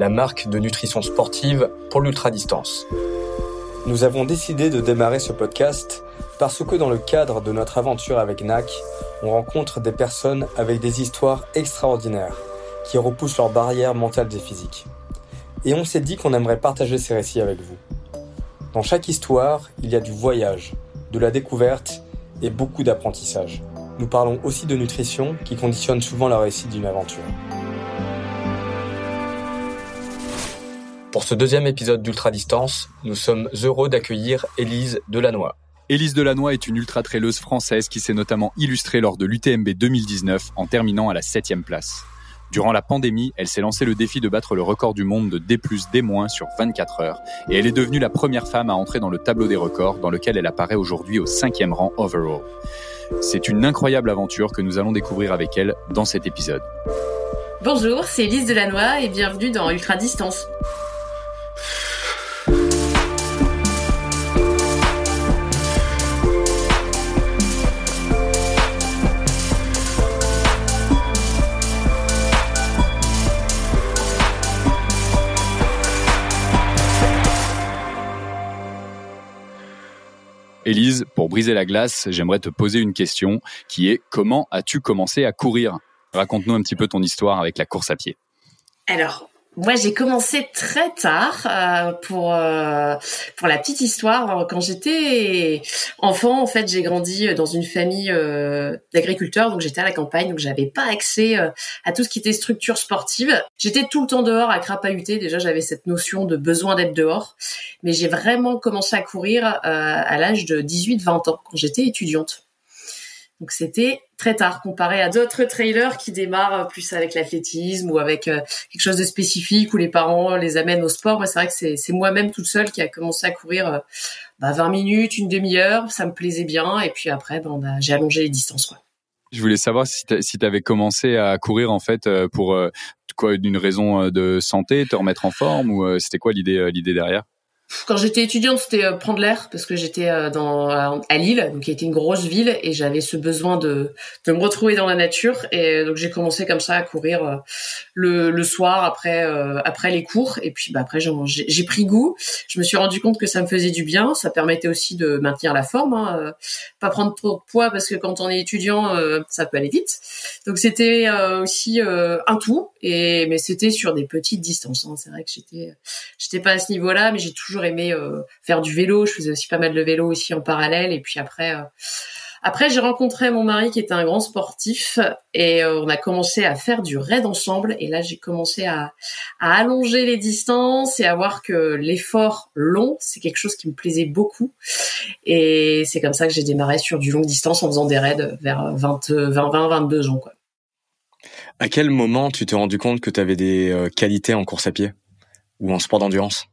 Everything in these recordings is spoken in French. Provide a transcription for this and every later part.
la marque de nutrition sportive pour l'ultra-distance. Nous avons décidé de démarrer ce podcast parce que dans le cadre de notre aventure avec NAC, on rencontre des personnes avec des histoires extraordinaires qui repoussent leurs barrières mentales et physiques. Et on s'est dit qu'on aimerait partager ces récits avec vous. Dans chaque histoire, il y a du voyage, de la découverte et beaucoup d'apprentissage. Nous parlons aussi de nutrition qui conditionne souvent la réussite d'une aventure. Pour ce deuxième épisode d'Ultra Distance, nous sommes heureux d'accueillir Élise Delannoy. Élise Delannoy est une ultra-traileuse française qui s'est notamment illustrée lors de l'UTMB 2019 en terminant à la 7 place. Durant la pandémie, elle s'est lancé le défi de battre le record du monde de D+, D- sur 24 heures et elle est devenue la première femme à entrer dans le tableau des records dans lequel elle apparaît aujourd'hui au cinquième rang overall. C'est une incroyable aventure que nous allons découvrir avec elle dans cet épisode. Bonjour, c'est Élise Delannoy et bienvenue dans Ultra Distance. Élise, pour briser la glace, j'aimerais te poser une question qui est comment as-tu commencé à courir? Raconte-nous un petit peu ton histoire avec la course à pied. Alors, moi, j'ai commencé très tard euh, pour euh, pour la petite histoire. Quand j'étais enfant, en fait, j'ai grandi dans une famille euh, d'agriculteurs, donc j'étais à la campagne, donc j'avais pas accès euh, à tout ce qui était structure sportive. J'étais tout le temps dehors à crapahuter. Déjà, j'avais cette notion de besoin d'être dehors, mais j'ai vraiment commencé à courir euh, à l'âge de 18-20 ans quand j'étais étudiante. Donc c'était très tard comparé à d'autres trailers qui démarrent plus avec l'athlétisme ou avec euh, quelque chose de spécifique où les parents les amènent au sport. Moi, c'est vrai que c'est moi-même toute seule qui a commencé à courir euh, bah, 20 minutes, une demi-heure. Ça me plaisait bien. Et puis après, bah, j'ai allongé les distances. Je voulais savoir si tu avais commencé à courir en fait euh, pour quoi d'une raison de santé, te remettre en forme ou c'était quoi l'idée derrière? Quand j'étais étudiante, c'était euh, prendre l'air parce que j'étais euh, dans à Lille, donc qui était une grosse ville, et j'avais ce besoin de de me retrouver dans la nature. Et donc j'ai commencé comme ça à courir euh, le, le soir après après les cours. Et puis bah, après j'ai pris goût. Je me suis rendu compte que ça me faisait du bien. Ça permettait aussi de maintenir la forme, hein, pas prendre trop de poids parce que quand on est étudiant, ça peut aller vite. Donc c'était aussi un tout. Et mais c'était sur des petites distances. Hein. C'est vrai que j'étais j'étais pas à ce niveau-là, mais j'ai toujours aimé euh, faire du vélo. Je faisais aussi pas mal de vélo aussi en parallèle. Et puis après, euh, après j'ai rencontré mon mari qui était un grand sportif et euh, on a commencé à faire du raid ensemble. Et là, j'ai commencé à, à allonger les distances et à voir que l'effort long, c'est quelque chose qui me plaisait beaucoup. Et c'est comme ça que j'ai démarré sur du longue distance en faisant des raids vers 20, 20, 20 22 ans. Quoi. À quel moment tu t'es rendu compte que tu avais des qualités en course à pied ou en sport d'endurance?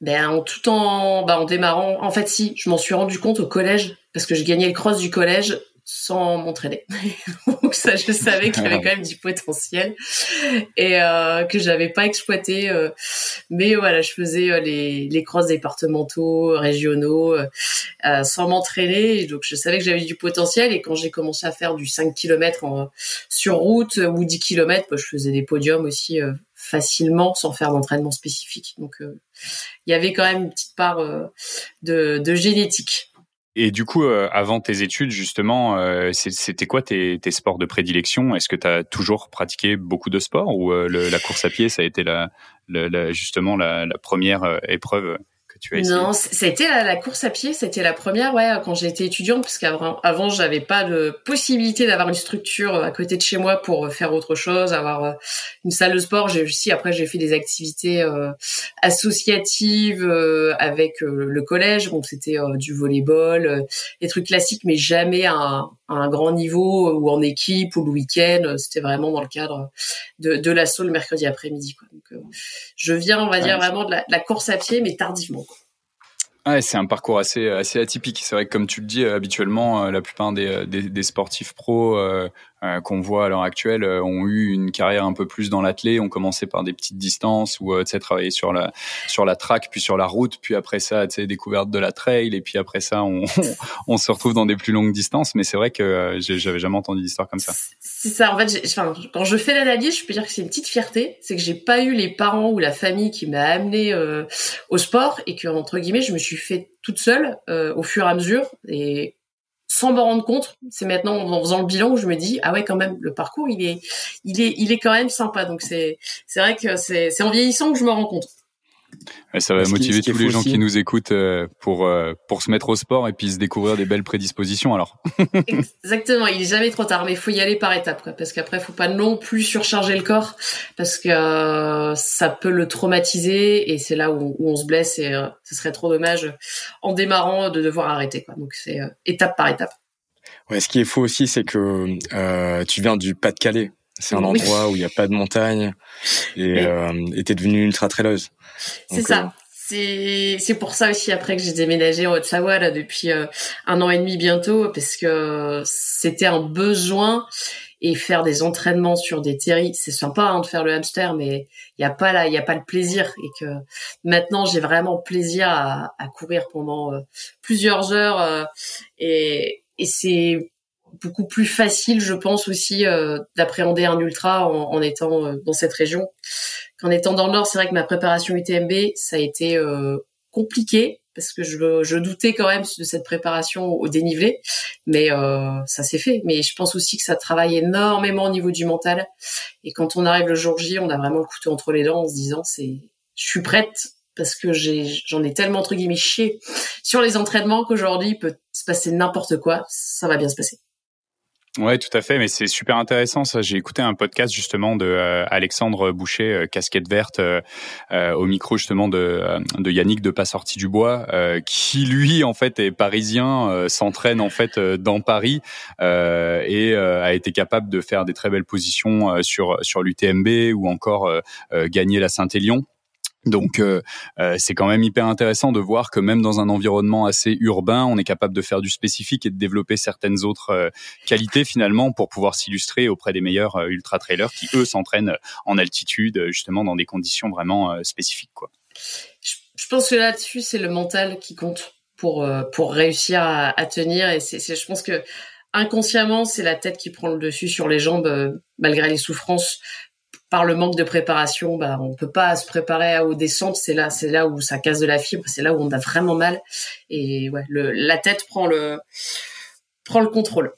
Ben en tout en ben, en démarrant en fait si je m'en suis rendu compte au collège parce que je gagnais le cross du collège sans m'entraîner. Donc ça je savais qu'il y avait quand même du potentiel et euh, que j'avais pas exploité euh, mais voilà je faisais euh, les les crosses départementaux régionaux euh, sans m'entraîner donc je savais que j'avais du potentiel et quand j'ai commencé à faire du 5 km en, sur route ou 10 km bah, je faisais des podiums aussi facilement sans faire d'entraînement spécifique. Donc euh, il y avait quand même une petite part euh, de, génétique. Et du coup, euh, avant tes études, justement, c'était quoi tes, sports de prédilection? Est-ce que tu as toujours pratiqué beaucoup de sports ou la course à pied, ça a été la, justement la, première épreuve? Non, c'était la, la, course à pied, c'était la première, ouais, quand j'étais étudiante, parce qu'avant, avant, j'avais pas de possibilité d'avoir une structure à côté de chez moi pour faire autre chose, avoir euh, une salle de sport. J'ai aussi, après, j'ai fait des activités euh, associatives euh, avec le collège, donc c'était du volleyball, des trucs classiques, mais jamais à un, un, grand niveau ou en équipe ou le week-end. C'était vraiment dans le cadre de, de l'assaut le mercredi après-midi, quoi. Donc, je viens, on va dire, vraiment de la, course à pied, mais tardivement. Ouais, c'est un parcours assez assez atypique. C'est vrai que comme tu le dis, habituellement, la plupart des, des, sportifs pros euh, qu'on voit à l'heure actuelle euh, ont eu une carrière un peu plus dans l'athlé, ont commencé par des petites distances ou euh, tu sais travailler sur la sur la track puis sur la route, puis après ça tu sais découverte de la trail et puis après ça on on se retrouve dans des plus longues distances. Mais c'est vrai que j'avais jamais entendu d'histoire comme ça. C'est ça. En fait, enfin, quand je fais l'analyse, je peux dire que c'est une petite fierté, c'est que j'ai pas eu les parents ou la famille qui m'a amené au sport et que entre guillemets je me suis fait toute seule au fur et à mesure et sans me rendre compte, c'est maintenant en faisant le bilan où je me dis ah ouais quand même le parcours il est il est il est quand même sympa. Donc c'est c'est vrai que c'est c'est en vieillissant que je me rends compte ça va motiver tous les gens qui nous écoutent euh, pour euh, pour se mettre au sport et puis se découvrir des belles prédispositions alors. Exactement, il est jamais trop tard, mais il faut y aller par étapes quoi, parce qu'après faut pas non plus surcharger le corps parce que euh, ça peut le traumatiser et c'est là où, on se blesse et ce serait trop dommage en démarrant de devoir arrêter quoi. Donc c'est étape par étape. Ouais, ce qui est faux aussi, c'est que tu viens du Pas-de-Calais. C'est un endroit où il n'y a pas de montagne et tu es devenue ultra traileuse. C'est ça. Euh, c'est c'est pour ça aussi après que j'ai déménagé en Haute-Savoie là depuis euh, un an et demi bientôt parce que c'était un besoin et faire des entraînements sur des terris c'est sympa hein, de faire le hamster mais il y a pas là il y a pas le plaisir et que maintenant j'ai vraiment plaisir à, à courir pendant euh, plusieurs heures et et c'est beaucoup plus facile, je pense aussi, d'appréhender un ultra en, en étant dans cette région qu'en étant dans le Nord, c'est vrai que ma préparation UTMB, ça a été euh, compliqué parce que je, je, doutais quand même de cette préparation au dénivelé, mais euh, ça s'est fait. Mais je pense aussi que ça travaille énormément au niveau du mental. Et quand on arrive le jour J, on a vraiment le couteau entre les dents en se disant c'est, je suis prête parce que j'en ai tellement entre guillemets chié sur les entraînements qu'aujourd'hui il peut se passer n'importe quoi, ça va bien se passer. Ouais, tout à fait, mais c'est super intéressant ça. J'ai écouté un podcast justement de euh, Alexandre Boucher, euh, casquette verte, euh, au micro justement de, de Yannick de Pas sorti du bois, qui lui en fait est parisien, s'entraîne en fait dans Paris et a été capable de faire des très belles positions sur sur l'UTMB ou encore gagner la Saint-Élion. Donc euh, euh, c'est quand même hyper intéressant de voir que même dans un environnement assez urbain, on est capable de faire du spécifique et de développer certaines autres euh, qualités finalement pour pouvoir s'illustrer auprès des meilleurs ultra trailers qui eux s'entraînent en altitude justement dans des conditions vraiment spécifiques quoi. Je pense que là-dessus c'est le mental qui compte pour pour réussir à, à tenir et c'est je pense que inconsciemment c'est la tête qui prend le dessus sur les jambes malgré les souffrances par le manque de préparation, bah, on peut pas se préparer aux descentes. C'est là, c'est là où ça casse de la fibre. C'est là où on a vraiment mal. Et ouais, le, la tête prend le prend le contrôle.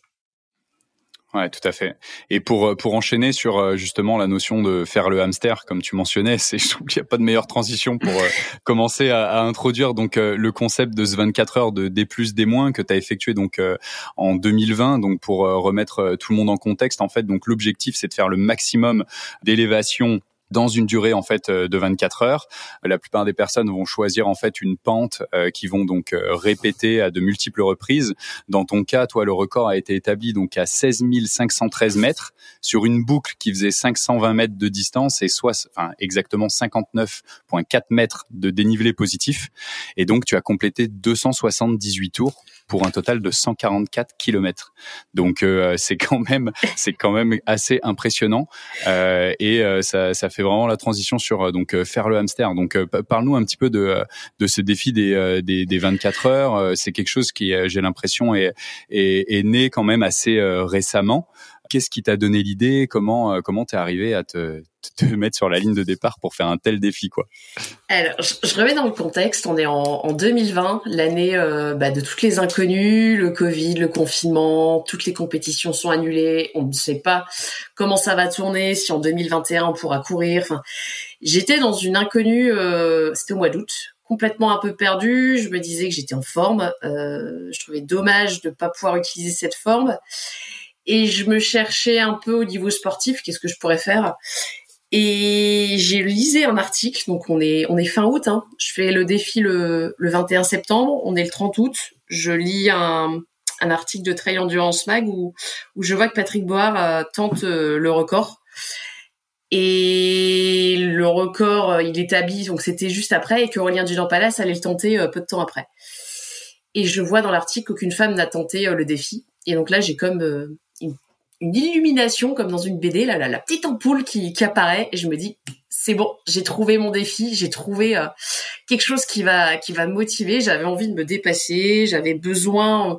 Ouais, tout à fait. Et pour euh, pour enchaîner sur euh, justement la notion de faire le hamster, comme tu mentionnais, c'est je trouve qu'il n'y a pas de meilleure transition pour euh, commencer à, à, introduire donc le concept de ce 24 heures de D plus D moins que tu as effectué donc en 2020. Donc pour remettre tout le monde en contexte, en fait, donc l'objectif c'est de faire le maximum d'élévation dans une durée en fait euh, de 24 heures. La plupart des personnes vont choisir en fait une pente euh, qui vont donc euh, répéter à de multiples reprises. Dans ton cas, toi, le record a été établi donc à 16 513 mètres sur une boucle qui faisait 520 mètres de distance et soit enfin, exactement 59,4 mètres de dénivelé positif. Et donc, tu as complété 278 tours pour un total de 144 km. Donc euh, c'est quand même c'est quand même assez impressionnant euh, et euh, ça, ça fait vraiment la transition sur donc faire le hamster. Donc parle-nous un petit peu de de ce défi des des, des 24 heures. C'est quelque chose qui j'ai l'impression est, est, est né quand même assez récemment. Qu'est-ce qui t'a donné l'idée? Comment euh, comment t'es arrivé à te, te mettre sur la ligne de départ pour faire un tel défi quoi? Alors, je, remets dans le contexte. On est en, en 2020, l'année euh, bah, de toutes les inconnues, le Covid, le confinement, toutes les compétitions sont annulées. On ne sait pas comment ça va tourner, si en 2021 on pourra courir. Enfin, j'étais dans une inconnue. Euh, C'était au mois d'août complètement un peu perdue. Je me disais que j'étais en forme. Je trouvais dommage de ne pas pouvoir utiliser cette forme et je me cherchais un peu au niveau sportif, qu'est-ce que je pourrais faire. Et j'ai lisé un article, donc on est on est fin août, hein. je fais le défi le, le 21 septembre, on est le 30 août, je lis un, un article de Trail Endurance Mag où, où je vois que Patrick Board euh, tente euh, le record. Et le record, il établit, donc c'était juste après, et que Aurélien Dulin-Palace allait le tenter peu de temps après. Et je vois dans l'article qu'aucune femme n'a tenté le défi. Et donc là, j'ai comme une, illumination, comme dans une BD, la petite ampoule qui, apparaît, et je me dis, c'est bon, j'ai trouvé mon défi, j'ai trouvé euh, quelque chose qui va qui va me motiver. J'avais envie de me dépasser, j'avais besoin.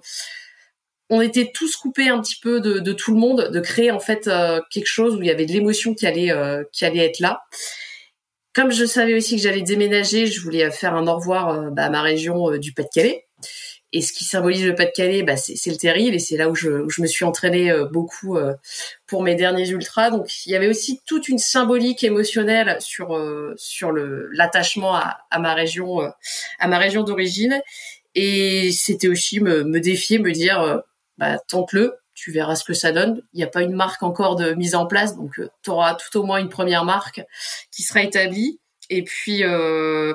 On était tous coupés un petit peu de, de tout le monde, de créer en fait euh, quelque chose où il y avait de l'émotion qui allait euh, qui allait être là. Comme je savais aussi que j'allais déménager, je voulais faire un au revoir bah, à ma région du Pas-de-Calais. Et ce qui symbolise le Pas-de-Calais, bah, c'est le terrible et c'est là où je, me suis entraînée euh, beaucoup euh, pour mes derniers ultras. Donc il y avait aussi toute une symbolique émotionnelle sur euh, sur l'attachement à, à, ma région à ma région d'origine et c'était aussi me, me défier, me dire bah, tente-le, tu verras ce que ça donne. Il n'y a pas une marque encore de mise en place, donc tu auras tout au moins une première marque qui sera établie. Et puis euh,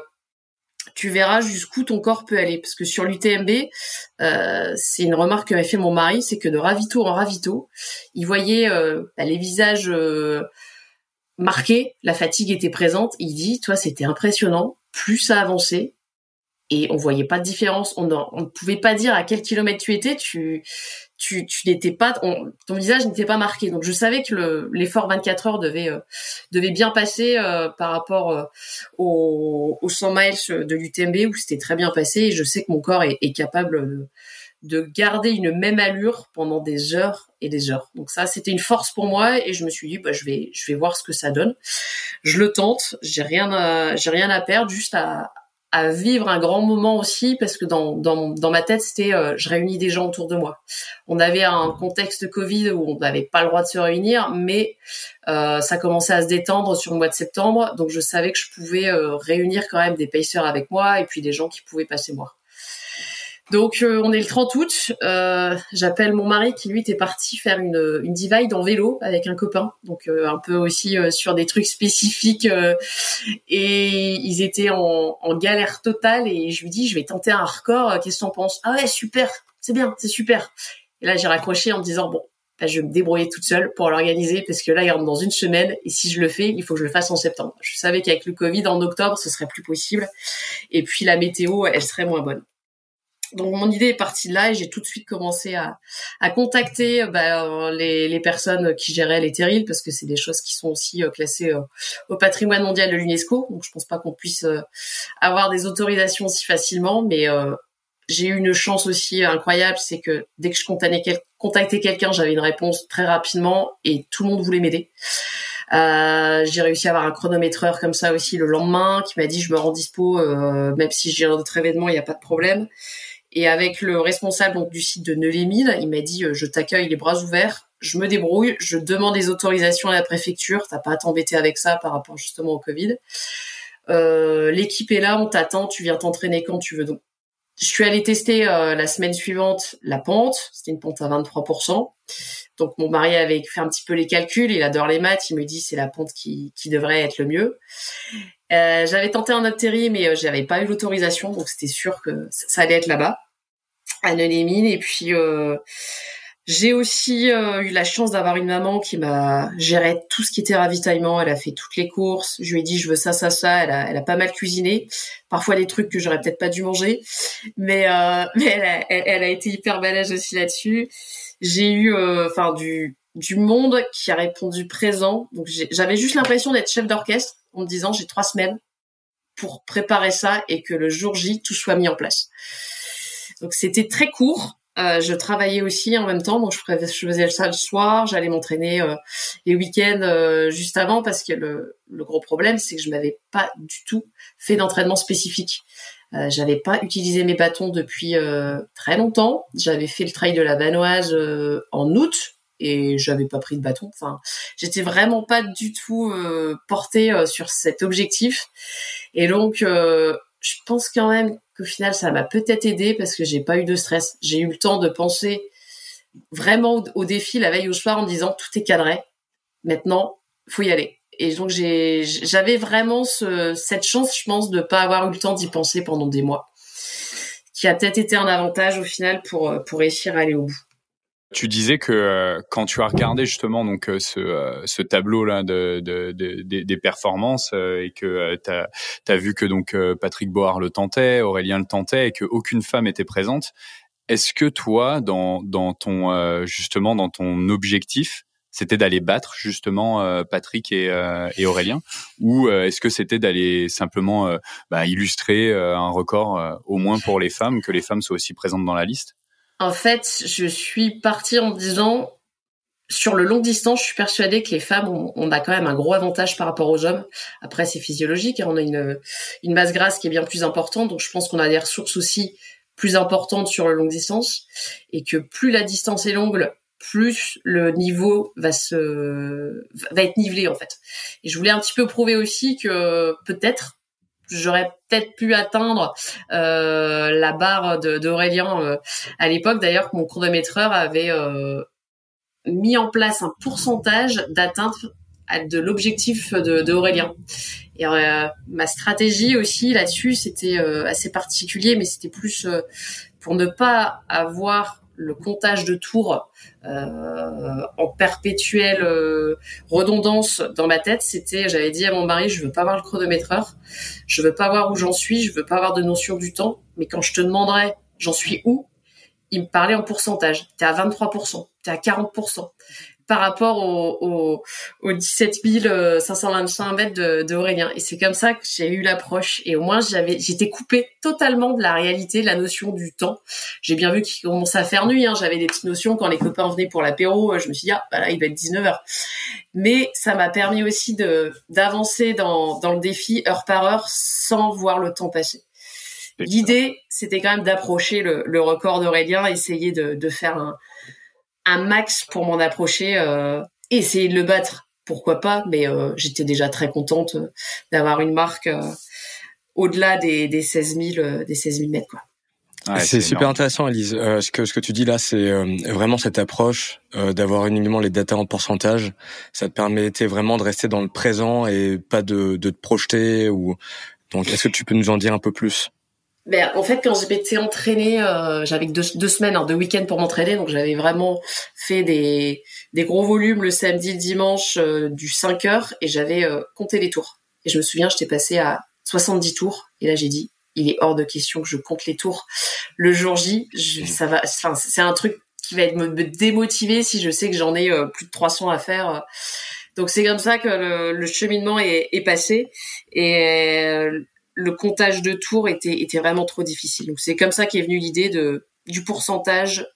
tu verras jusqu'où ton corps peut aller. Parce que sur l'UTMB, euh, c'est une remarque que m'a fait mon mari, c'est que de ravito en ravito, il voyait euh, bah, les visages euh, marqués, la fatigue était présente. Il dit, toi, c'était impressionnant. Plus ça avançait, et on voyait pas de différence. On ne pouvait pas dire à quel kilomètre tu étais. Tu, tu, tu n'étais pas, ton visage n'était pas marqué. Donc je savais que l'effort 24 heures devait, euh, devait bien passer euh, par rapport euh, au, au 100 miles de l'UTMB où c'était très bien passé. Et je sais que mon corps est, est capable de, de garder une même allure pendant des heures et des heures. Donc ça, c'était une force pour moi et je me suis dit, bah, je vais, je vais voir ce que ça donne. Je le tente. J'ai rien, j'ai rien à perdre, juste à, à vivre un grand moment aussi parce que dans ma tête c'était euh, je réunis des gens autour de moi. On avait un contexte Covid où on n'avait pas le droit de se réunir, mais euh, ça commençait à se détendre sur le mois de septembre, donc je savais que je pouvais euh, réunir quand même des pacers avec moi et puis des gens qui pouvaient passer moi. Donc euh, on est le 30 août. Euh, J'appelle mon mari qui lui était parti faire une, une divide en vélo avec un copain. Donc euh, un peu aussi sur des trucs spécifiques. et ils étaient en, en, galère totale. Et je lui dis je vais tenter un record. Qu'est-ce que t'en penses? Ah ouais super, c'est bien, c'est super. Et là j'ai raccroché en me disant bon bah, je vais me débrouiller toute seule pour l'organiser parce que là il rentre dans une semaine et si je le fais il faut que je le fasse en septembre. Je savais qu'avec le Covid en octobre ce serait plus possible. Et puis la météo elle serait moins bonne. Donc mon idée est partie de là et j'ai tout de suite commencé à, à contacter bah, les, les, personnes qui géraient les terrils parce que c'est des choses qui sont aussi euh, classées euh, au patrimoine mondial de l'UNESCO. Donc je pense pas qu'on puisse euh, avoir des autorisations si facilement, mais j'ai eu une chance aussi incroyable, c'est que dès que je contactais quelqu'un, j'avais une réponse très rapidement et tout le monde voulait m'aider. j'ai réussi à avoir un chronométreur comme ça aussi le lendemain qui m'a dit je me rends dispo même si j'ai d'autres événements il n'y a pas de problème et avec le responsable du site de Neulémine, il m'a dit euh, je t'accueille les bras ouverts, je me débrouille, je demande des autorisations à la préfecture, t'as pas à t'embêter avec ça par rapport justement au Covid. Euh, l'équipe est là, on t'attend, tu viens t'entraîner quand tu veux. Donc, je suis allée tester euh, la semaine suivante la pente, c'était une pente à 23%. Donc mon mari avait fait un petit peu les calculs, il adore les maths, il me dit c'est la pente qui, qui devrait être le mieux. j'avais tenté un autre terri, mais j'avais pas eu l'autorisation, donc c'était sûr que ça allait être là-bas à Et puis euh, j'ai aussi euh, eu la chance d'avoir une maman qui m'a géré tout ce qui était ravitaillement. Elle a fait toutes les courses. Je lui ai dit je veux ça, ça, ça. Elle a, pas mal cuisiné. Parfois des trucs que j'aurais peut-être pas dû manger, mais euh, mais elle a, elle, a, été hyper balèze aussi là-dessus. J'ai eu enfin du du monde qui a répondu présent. Donc j'avais juste l'impression d'être chef d'orchestre en me disant j'ai trois semaines pour préparer ça et que le jour J tout soit mis en place. Donc c'était très court. Euh, je travaillais aussi en même temps, donc je, faisais ça le soir, j'allais m'entraîner euh, les week-ends euh, juste avant parce que le, gros problème c'est que je m'avais pas du tout fait d'entraînement spécifique. J'avais pas utilisé mes bâtons depuis très longtemps. J'avais fait le trail de la Vanoise en août et j'avais pas pris de bâton. Enfin, j'étais vraiment pas du tout portée sur cet objectif. Et donc, je pense quand même qu'au final, ça m'a peut-être aidé parce que j'ai pas eu de stress. J'ai eu le temps de penser vraiment au, défi la veille au soir en disant tout est cadré. Maintenant, faut y aller. Et donc j'avais vraiment cette chance, je pense, de pas avoir eu le temps d'y penser pendant des mois, qui a peut-être été un avantage au final pour pour réussir à aller au bout. Tu disais que euh, quand tu as regardé justement donc euh, ce, euh, ce tableau là de, de, de, des performances et que tu as, vu que donc Patrick Board le tentait, Aurélien le tentait et que aucune femme était présente. Est-ce que toi dans, dans ton justement dans ton objectif c'était d'aller battre justement Patrick et, et, Aurélien ou est-ce que c'était d'aller simplement bah, illustrer un record au moins pour les femmes que les femmes soient aussi présentes dans la liste? En fait, je suis partie en disant, sur le long distance, je suis persuadée que les femmes, on, a quand même un gros avantage par rapport aux hommes. Après, c'est physiologique, hein. on a une, une masse grasse qui est bien plus importante, donc je pense qu'on a des ressources aussi plus importantes sur le long distance, et que plus la distance est longue, plus le niveau va se va être nivelé en fait. Et je voulais un petit peu prouver aussi que peut-être j'aurais peut-être pu atteindre euh, la barre d'Aurélien euh, à l'époque. D'ailleurs, mon chronométreur avait euh, mis en place un pourcentage d'atteinte de l'objectif d'Aurélien. Et euh, ma stratégie aussi là-dessus, c'était assez particulier, mais c'était plus pour ne pas avoir le comptage de tours euh, en perpétuelle euh, redondance dans ma tête, c'était, j'avais dit à mon mari, je veux pas voir le chronométreur, je veux pas voir où j'en suis, je veux pas avoir de notion du temps, mais quand je te demanderai j'en suis où, il me parlait en pourcentage. T'es à 23%, t'es à 40% par rapport aux au, 17 525 mètres de, de Et c'est comme ça que j'ai eu l'approche. Et au moins, j'avais, j'étais coupée totalement de la réalité, de la notion du temps. J'ai bien vu qu'il commençait à faire nuit. Hein. J'avais des petites notions quand les copains venaient pour l'apéro. Je me suis dit, ah, bah là, il va être 19h. Mais ça m'a permis aussi de d'avancer dans, dans le défi heure par heure sans voir le temps passer. L'idée, c'était quand même d'approcher le, le record d'Aurélien, essayer de, de faire un, un max pour m'en approcher, euh, essayer de le battre, pourquoi pas, mais euh, j'étais déjà très contente euh, d'avoir une marque euh, au-delà des, des 16 000 des 16 000 mètres quoi. c'est super intéressant, Elise. ce que ce que tu dis là, c'est vraiment cette approche d'avoir uniquement les datas en pourcentage. Ça te permettait vraiment de rester dans le présent et pas de, de te projeter. Ou donc, est-ce que tu peux nous en dire un peu plus? Ben, en fait, quand j'étais entraînée, euh, j'avais deux, deux semaines, hein, deux week-ends pour m'entraîner, donc j'avais vraiment fait des, des gros volumes le samedi, le dimanche, euh, du 5 heures, et j'avais euh, compté les tours. Et je me souviens, j'étais passée à 70 tours, et là j'ai dit, il est hors de question que je compte les tours. Le jour J, je, mmh. ça va, enfin, c'est un truc qui va être me, démotiver si je sais que j'en ai euh, plus de 300 à faire. Donc c'est comme ça que le, le cheminement est, est, passé. Et le comptage de tours était, vraiment trop difficile. Donc c'est comme ça qu'est venue l'idée de du pourcentage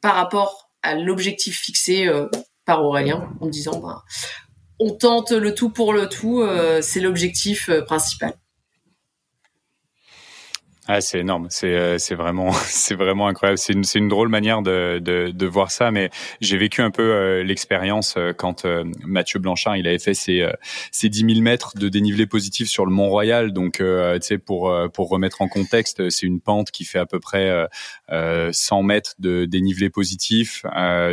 par rapport à l'objectif fixé euh, par Aurélien en disant bah, on tente le tout pour le tout, euh, c'est l'objectif euh, principal. Ah, c'est énorme. C'est euh, c'est vraiment c'est vraiment incroyable. C'est une c'est une drôle manière de, de de voir ça. Mais j'ai vécu un peu euh, l'expérience euh, quand Mathieu Blanchard il avait fait ses ses 10 000 mètres de dénivelé positif sur le Mont Royal. Donc tu sais pour pour remettre en contexte, c'est une pente qui fait à peu près 100 mètres de dénivelé positif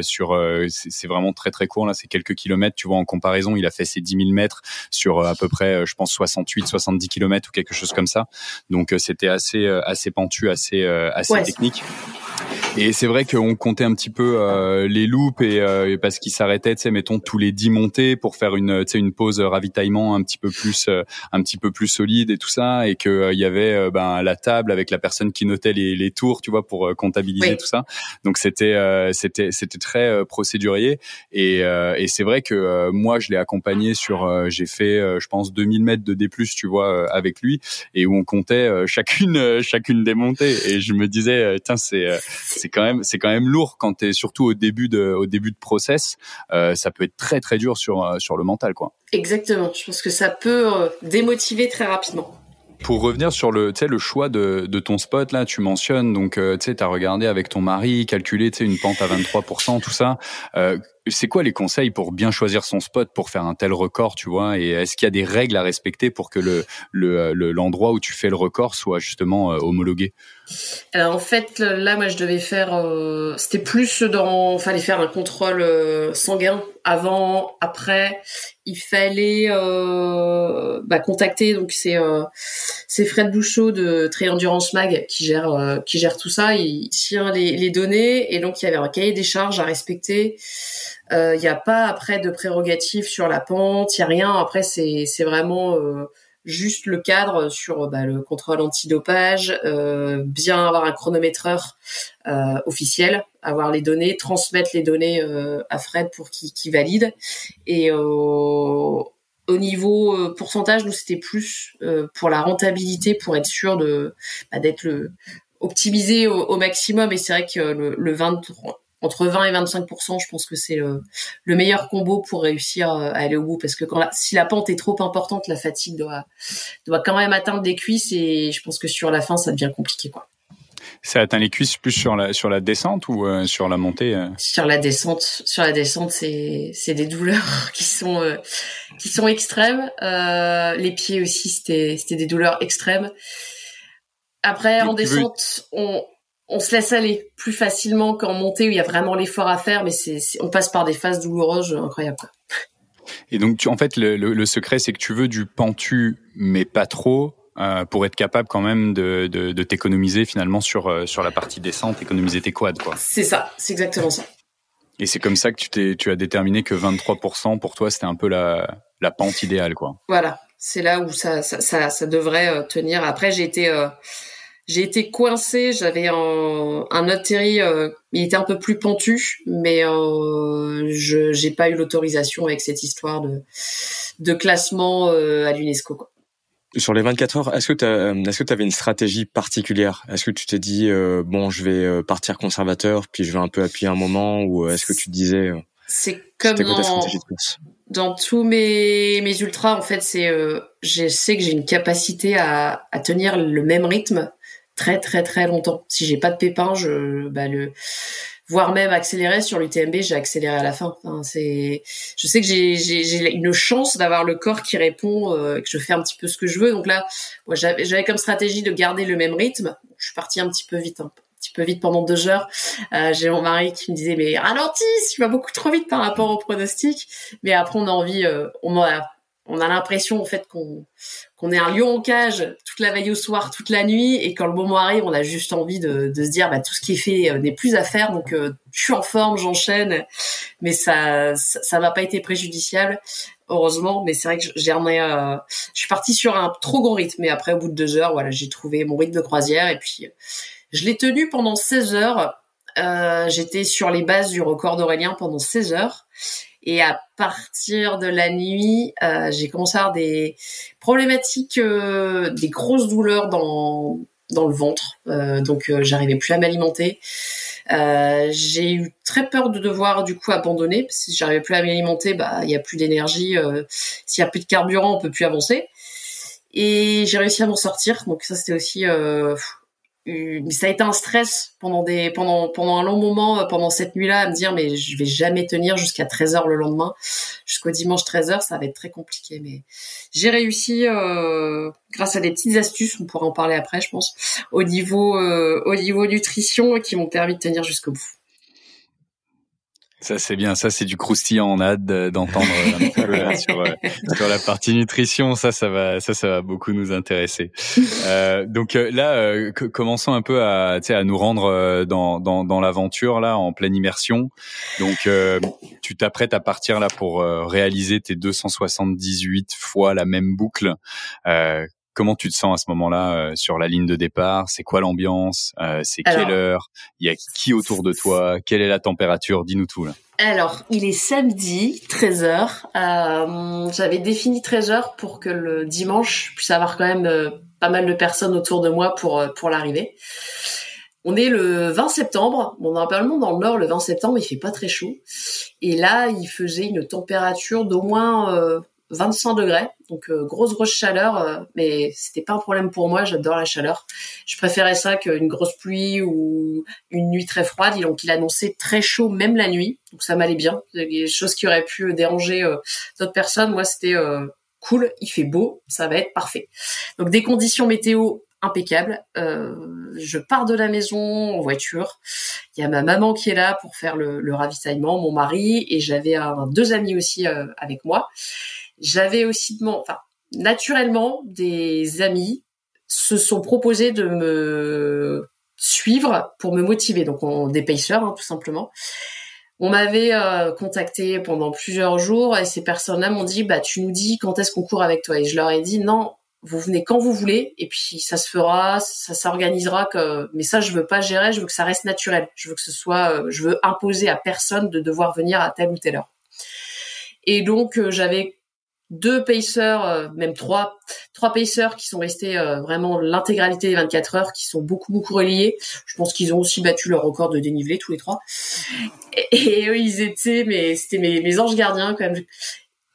sur c'est vraiment très très court là. C'est quelques kilomètres. Tu vois en comparaison, il a fait ses 10 000 mètres sur à peu près je pense 68 70 kilomètres ou quelque chose comme ça. Donc c'était assez euh, assez pentu, assez euh, assez technique. Et c'est vrai qu'on comptait un petit peu euh, les loupes et, euh, parce qu'ils s'arrêtaient, tu sais, mettons tous les dix montées pour faire une, tu sais, une pause ravitaillement un petit peu plus, euh, un petit peu plus solide et tout ça, et que il y avait ben la table avec la personne qui notait les, les tours, tu vois, pour comptabiliser tout ça. Donc c'était, c'était, c'était très procédurier. Et, et c'est vrai que moi je l'ai accompagné sur, j'ai fait, je pense 2000 mètres de D+, tu vois, avec lui, et où on comptait chacune, chacune des montées. Et je me disais, tiens, c'est c'est quand même c'est quand même lourd quand tu es surtout au début de au début de process. Euh, ça peut être très très dur sur euh, sur le mental quoi. Exactement. Je pense que ça peut euh, démotiver très rapidement. Pour revenir sur le, le choix de, de, ton spot, là, tu mentionnes, donc, tu sais, as regardé avec ton mari, calculé, tu sais, une pente à 23%, tout ça. Euh, c'est quoi les conseils pour bien choisir son spot pour faire un tel record, tu vois? Et est-ce qu'il y a des règles à respecter pour que le l'endroit le, l'endroit où tu fais le record soit justement homologué? Alors en fait, là, moi, je devais faire. Euh, c'était plus dans. Fallait faire un contrôle euh, sanguin avant, après. Il fallait euh, bah, contacter. Donc c'est c'est Fred Bouchot de Très Endurance Mag qui gère qui gère tout ça. Il tient les, les données et donc il y avait un cahier des charges à respecter. Il n'y a pas après de prérogatives sur la pente. Il y a rien. Après, c'est c'est vraiment juste le cadre sur bah, le contrôle antidopage, euh, bien avoir un chronométreur euh, officiel, avoir les données, transmettre les données euh, à Fred pour qu'il valide. Et au niveau pourcentage, nous c'était plus pour la rentabilité, pour être sûr de bah, d'être le optimisé au, maximum. Et c'est vrai que le, le 23 entre 20 et 25% je pense que c'est le, meilleur combo pour réussir euh, à aller au bout parce que quand si la pente est trop importante, la fatigue doit doit quand même atteindre des cuisses et je pense que sur la fin ça devient compliqué quoi. Ça atteint les cuisses plus sur la sur la descente ou euh, sur la montée euh? Sur la descente, sur la descente, c'est c'est des douleurs qui sont qui sont extrêmes. les pieds aussi, c'était c'était des douleurs extrêmes. Après, en descente, on, on se laisse aller plus facilement qu'en montée où il y a vraiment l'effort à faire, mais c'est, on passe par des phases douloureuses incroyables. Et donc, tu, en fait, le, secret, c'est que tu veux du pentu, mais pas trop, euh, pour être capable quand même de, de, t'économiser finalement sur, euh, sur la partie descente, économiser tes quads, quoi. C'est ça, c'est exactement ça. Et c'est comme ça que tu, t'es, tu as déterminé que 23% pour toi, c'était un peu la, la pente idéale, quoi. Voilà, c'est là où ça, ça, ça, ça devrait euh, tenir. Après, j'ai été j'ai été coincée, j'avais un, un autre euh, il était un peu plus pentu, mais euh, je j'ai pas eu l'autorisation avec cette histoire de de classement euh, à l'UNESCO. Sur les 24 heures, est-ce que tu est-ce que tu avais une stratégie particulière? Est-ce que tu t'es dit bon, je vais partir conservateur, puis je vais un peu appuyer un moment, ou est-ce que tu te disais C'est comme dans, dans tous mes mes ultras, en fait, c'est je sais que j'ai une capacité à, à tenir le même rythme très très très longtemps. Si j'ai pas de pépins, je bah le voire même accélérer sur l'UTMB, j'ai accéléré à la fin. c'est, je sais que j'ai, j'ai, une chance d'avoir le corps qui répond, euh, que je fais un petit peu ce que je veux. Donc là, moi, j'avais, j'avais comme stratégie de garder le même rythme. Je suis partie un petit peu vite, hein. un petit peu vite pendant deux heures. Euh, j'ai mon mari qui me disait mais ralentis, tu vas beaucoup trop vite par rapport au pronostic. Mais après, on a envie, euh, on a on a l'impression en fait qu'on qu'on est un lion en cage toute la veille au soir, toute la nuit, et quand le moment arrive, on a juste envie de, de se dire bah, tout ce qui est fait euh, n'est plus à faire, donc euh, je suis en forme, j'enchaîne, mais ça ça m'a pas été préjudiciable heureusement, mais c'est vrai que j'ai euh, je suis partie sur un trop gros rythme, mais après au bout de deux heures, voilà, j'ai trouvé mon rythme de croisière. Et puis je l'ai tenu pendant 16 heures. J'étais sur les bases du record d'Aurélien pendant 16 heures et à partir de la nuit, euh, j'ai commencé à avoir des problématiques, euh, des grosses douleurs dans dans le ventre. Euh, donc euh, j'arrivais plus à m'alimenter. Euh, j'ai eu très peur de devoir du coup abandonner parce que si j'arrivais plus à m'alimenter, bah il y a plus d'énergie. S'il y a plus de carburant, on peut plus avancer. Et j'ai réussi à m'en sortir. Donc ça c'était aussi mais ça a été un stress pendant des pendant pendant un long moment euh, pendant cette nuit-là à me dire mais je vais jamais tenir jusqu'à 13 heures le lendemain. Jusqu'au dimanche 13 heures ça va être très compliqué mais j'ai réussi euh, grâce à des petites astuces on pourra en parler après je pense au niveau euh, au niveau nutrition qui m'ont permis de tenir jusqu'au bout ça c'est bien, ça c'est du croustillant en hâte d'entendre un peu euh, sur, euh, sur, la partie nutrition. Ça, ça va, ça, ça va beaucoup nous intéresser. Euh, donc euh, là, commençons un peu à, à nous rendre dans, dans, dans l'aventure là, en pleine immersion. Donc tu t'apprêtes à partir là pour réaliser tes 278 fois la même boucle. Comment tu te sens à ce moment-là euh, sur la ligne de départ? C'est quoi l'ambiance? Euh, C'est quelle heure? Il y a qui autour de toi? Quelle est la température? Dis-nous tout là. Alors, il est samedi, 13h. Euh, J'avais défini 13h pour que le dimanche, je puisse avoir quand même pas mal de personnes autour de moi pour, pour l'arrivée. On est le 20 septembre. Bon, normalement, dans le nord, le 20 septembre, il fait pas très chaud. Et là, il faisait une température d'au moins 25 degrés, donc euh, grosse grosse chaleur, euh, mais c'était pas un problème pour moi. J'adore la chaleur. Je préférais ça qu'une grosse pluie ou une nuit très froide. Donc il annonçait très chaud même la nuit, donc ça m'allait bien. Des choses qui auraient pu déranger euh, d'autres personnes, moi c'était cool. Il fait beau, ça va être parfait. Donc des conditions météo impeccable. Euh, je pars de la maison en voiture. Il y a ma maman qui est là pour faire le, le ravitaillement, mon mari, et j'avais deux amis aussi avec moi. J'avais aussi, enfin, naturellement, des amis se sont proposés de me suivre pour me motiver. Donc, on, des pacers, hein, tout simplement. On m'avait euh, contacté pendant plusieurs jours et ces personnes-là m'ont dit bah tu nous dis quand est-ce qu'on court avec toi? Et je leur ai dit non vous venez quand vous voulez et puis ça se fera ça s'organisera que mais ça je veux pas gérer je veux que ça reste naturel je veux que ce soit euh, je veux imposer à personne de devoir venir à telle ou telle heure et donc euh, j'avais deux pacers, euh, même trois, trois pacers qui sont restés euh, vraiment l'intégralité des 24 heures, qui sont beaucoup beaucoup reliés. Je pense qu'ils ont aussi battu leur record de dénivelé tous les trois. Et, eux, ils étaient, mais c'était mes, anges gardiens quand même.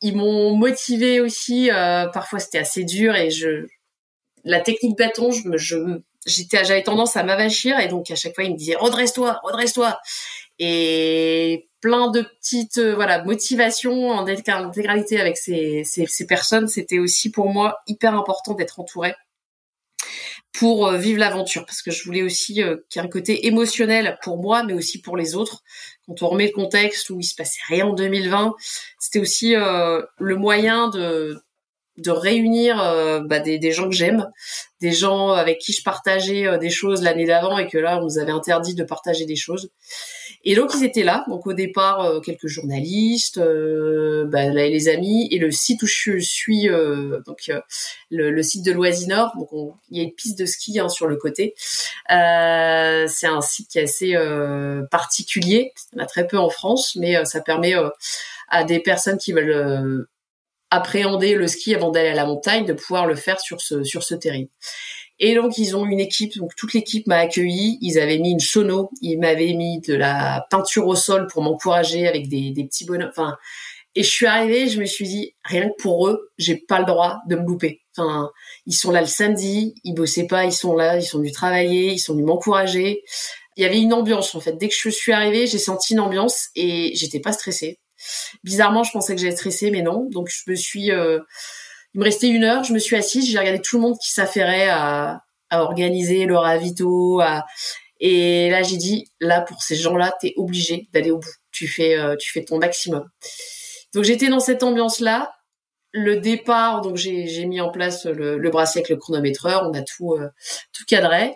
Ils m'ont motivé aussi. Euh, parfois, c'était assez dur et je, la technique bâton, je j'étais, j'avais tendance à m'avachir et donc à chaque fois, ils me disaient redresse-toi, redresse-toi. Et plein de petites euh, voilà motivations en intégralité avec ces, ces, ces personnes. C'était aussi pour moi hyper important d'être entourée pour euh, vivre l'aventure parce que je voulais aussi euh, qu'il y ait un côté émotionnel pour moi mais aussi pour les autres quand on remet le contexte où il se passait rien en 2020 c'était aussi le moyen de de réunir bah, des, des, gens que j'aime, des gens avec qui je partageais des choses l'année d'avant et que là on nous avait interdit de partager des choses. Et donc ils étaient là. Donc au départ euh, quelques journalistes, euh, bah, les amis et le site où je suis, euh, donc le, site de Loisinor. Donc il y a une piste de ski hein, sur le côté. c'est un site qui est assez particulier. Il y en a très peu en France, mais ça permet à des personnes qui veulent appréhender le ski avant d'aller à la montagne de pouvoir le faire sur ce sur ce terrain. Et donc ils ont une équipe, donc toute l'équipe m'a accueilli. Ils avaient mis une sono, ils m'avaient mis de la peinture au sol pour m'encourager avec des, des petits bonhommes. Enfin, et je suis arrivée, je me suis dit rien que pour eux, j'ai pas le droit de me louper. Enfin, ils sont là le samedi, ils bossaient pas, ils sont là, ils sont venus travailler, ils sont venus m'encourager. Il y avait une ambiance en fait. Dès que je suis arrivée, j'ai senti une ambiance et j'étais pas stressée. Bizarrement, je pensais que j'allais stresser, mais non. Donc je me suis euh, il me restait une heure, je me suis assise, j'ai regardé tout le monde qui s'affairait à, à organiser le ravito, à... et là j'ai dit, là pour ces gens-là, t'es obligé d'aller au bout. Tu fais, euh, tu fais ton maximum. Donc j'étais dans cette ambiance-là. Le départ, donc j'ai mis en place le, le, bracelet avec le chronométreur, on a tout euh, tout cadré.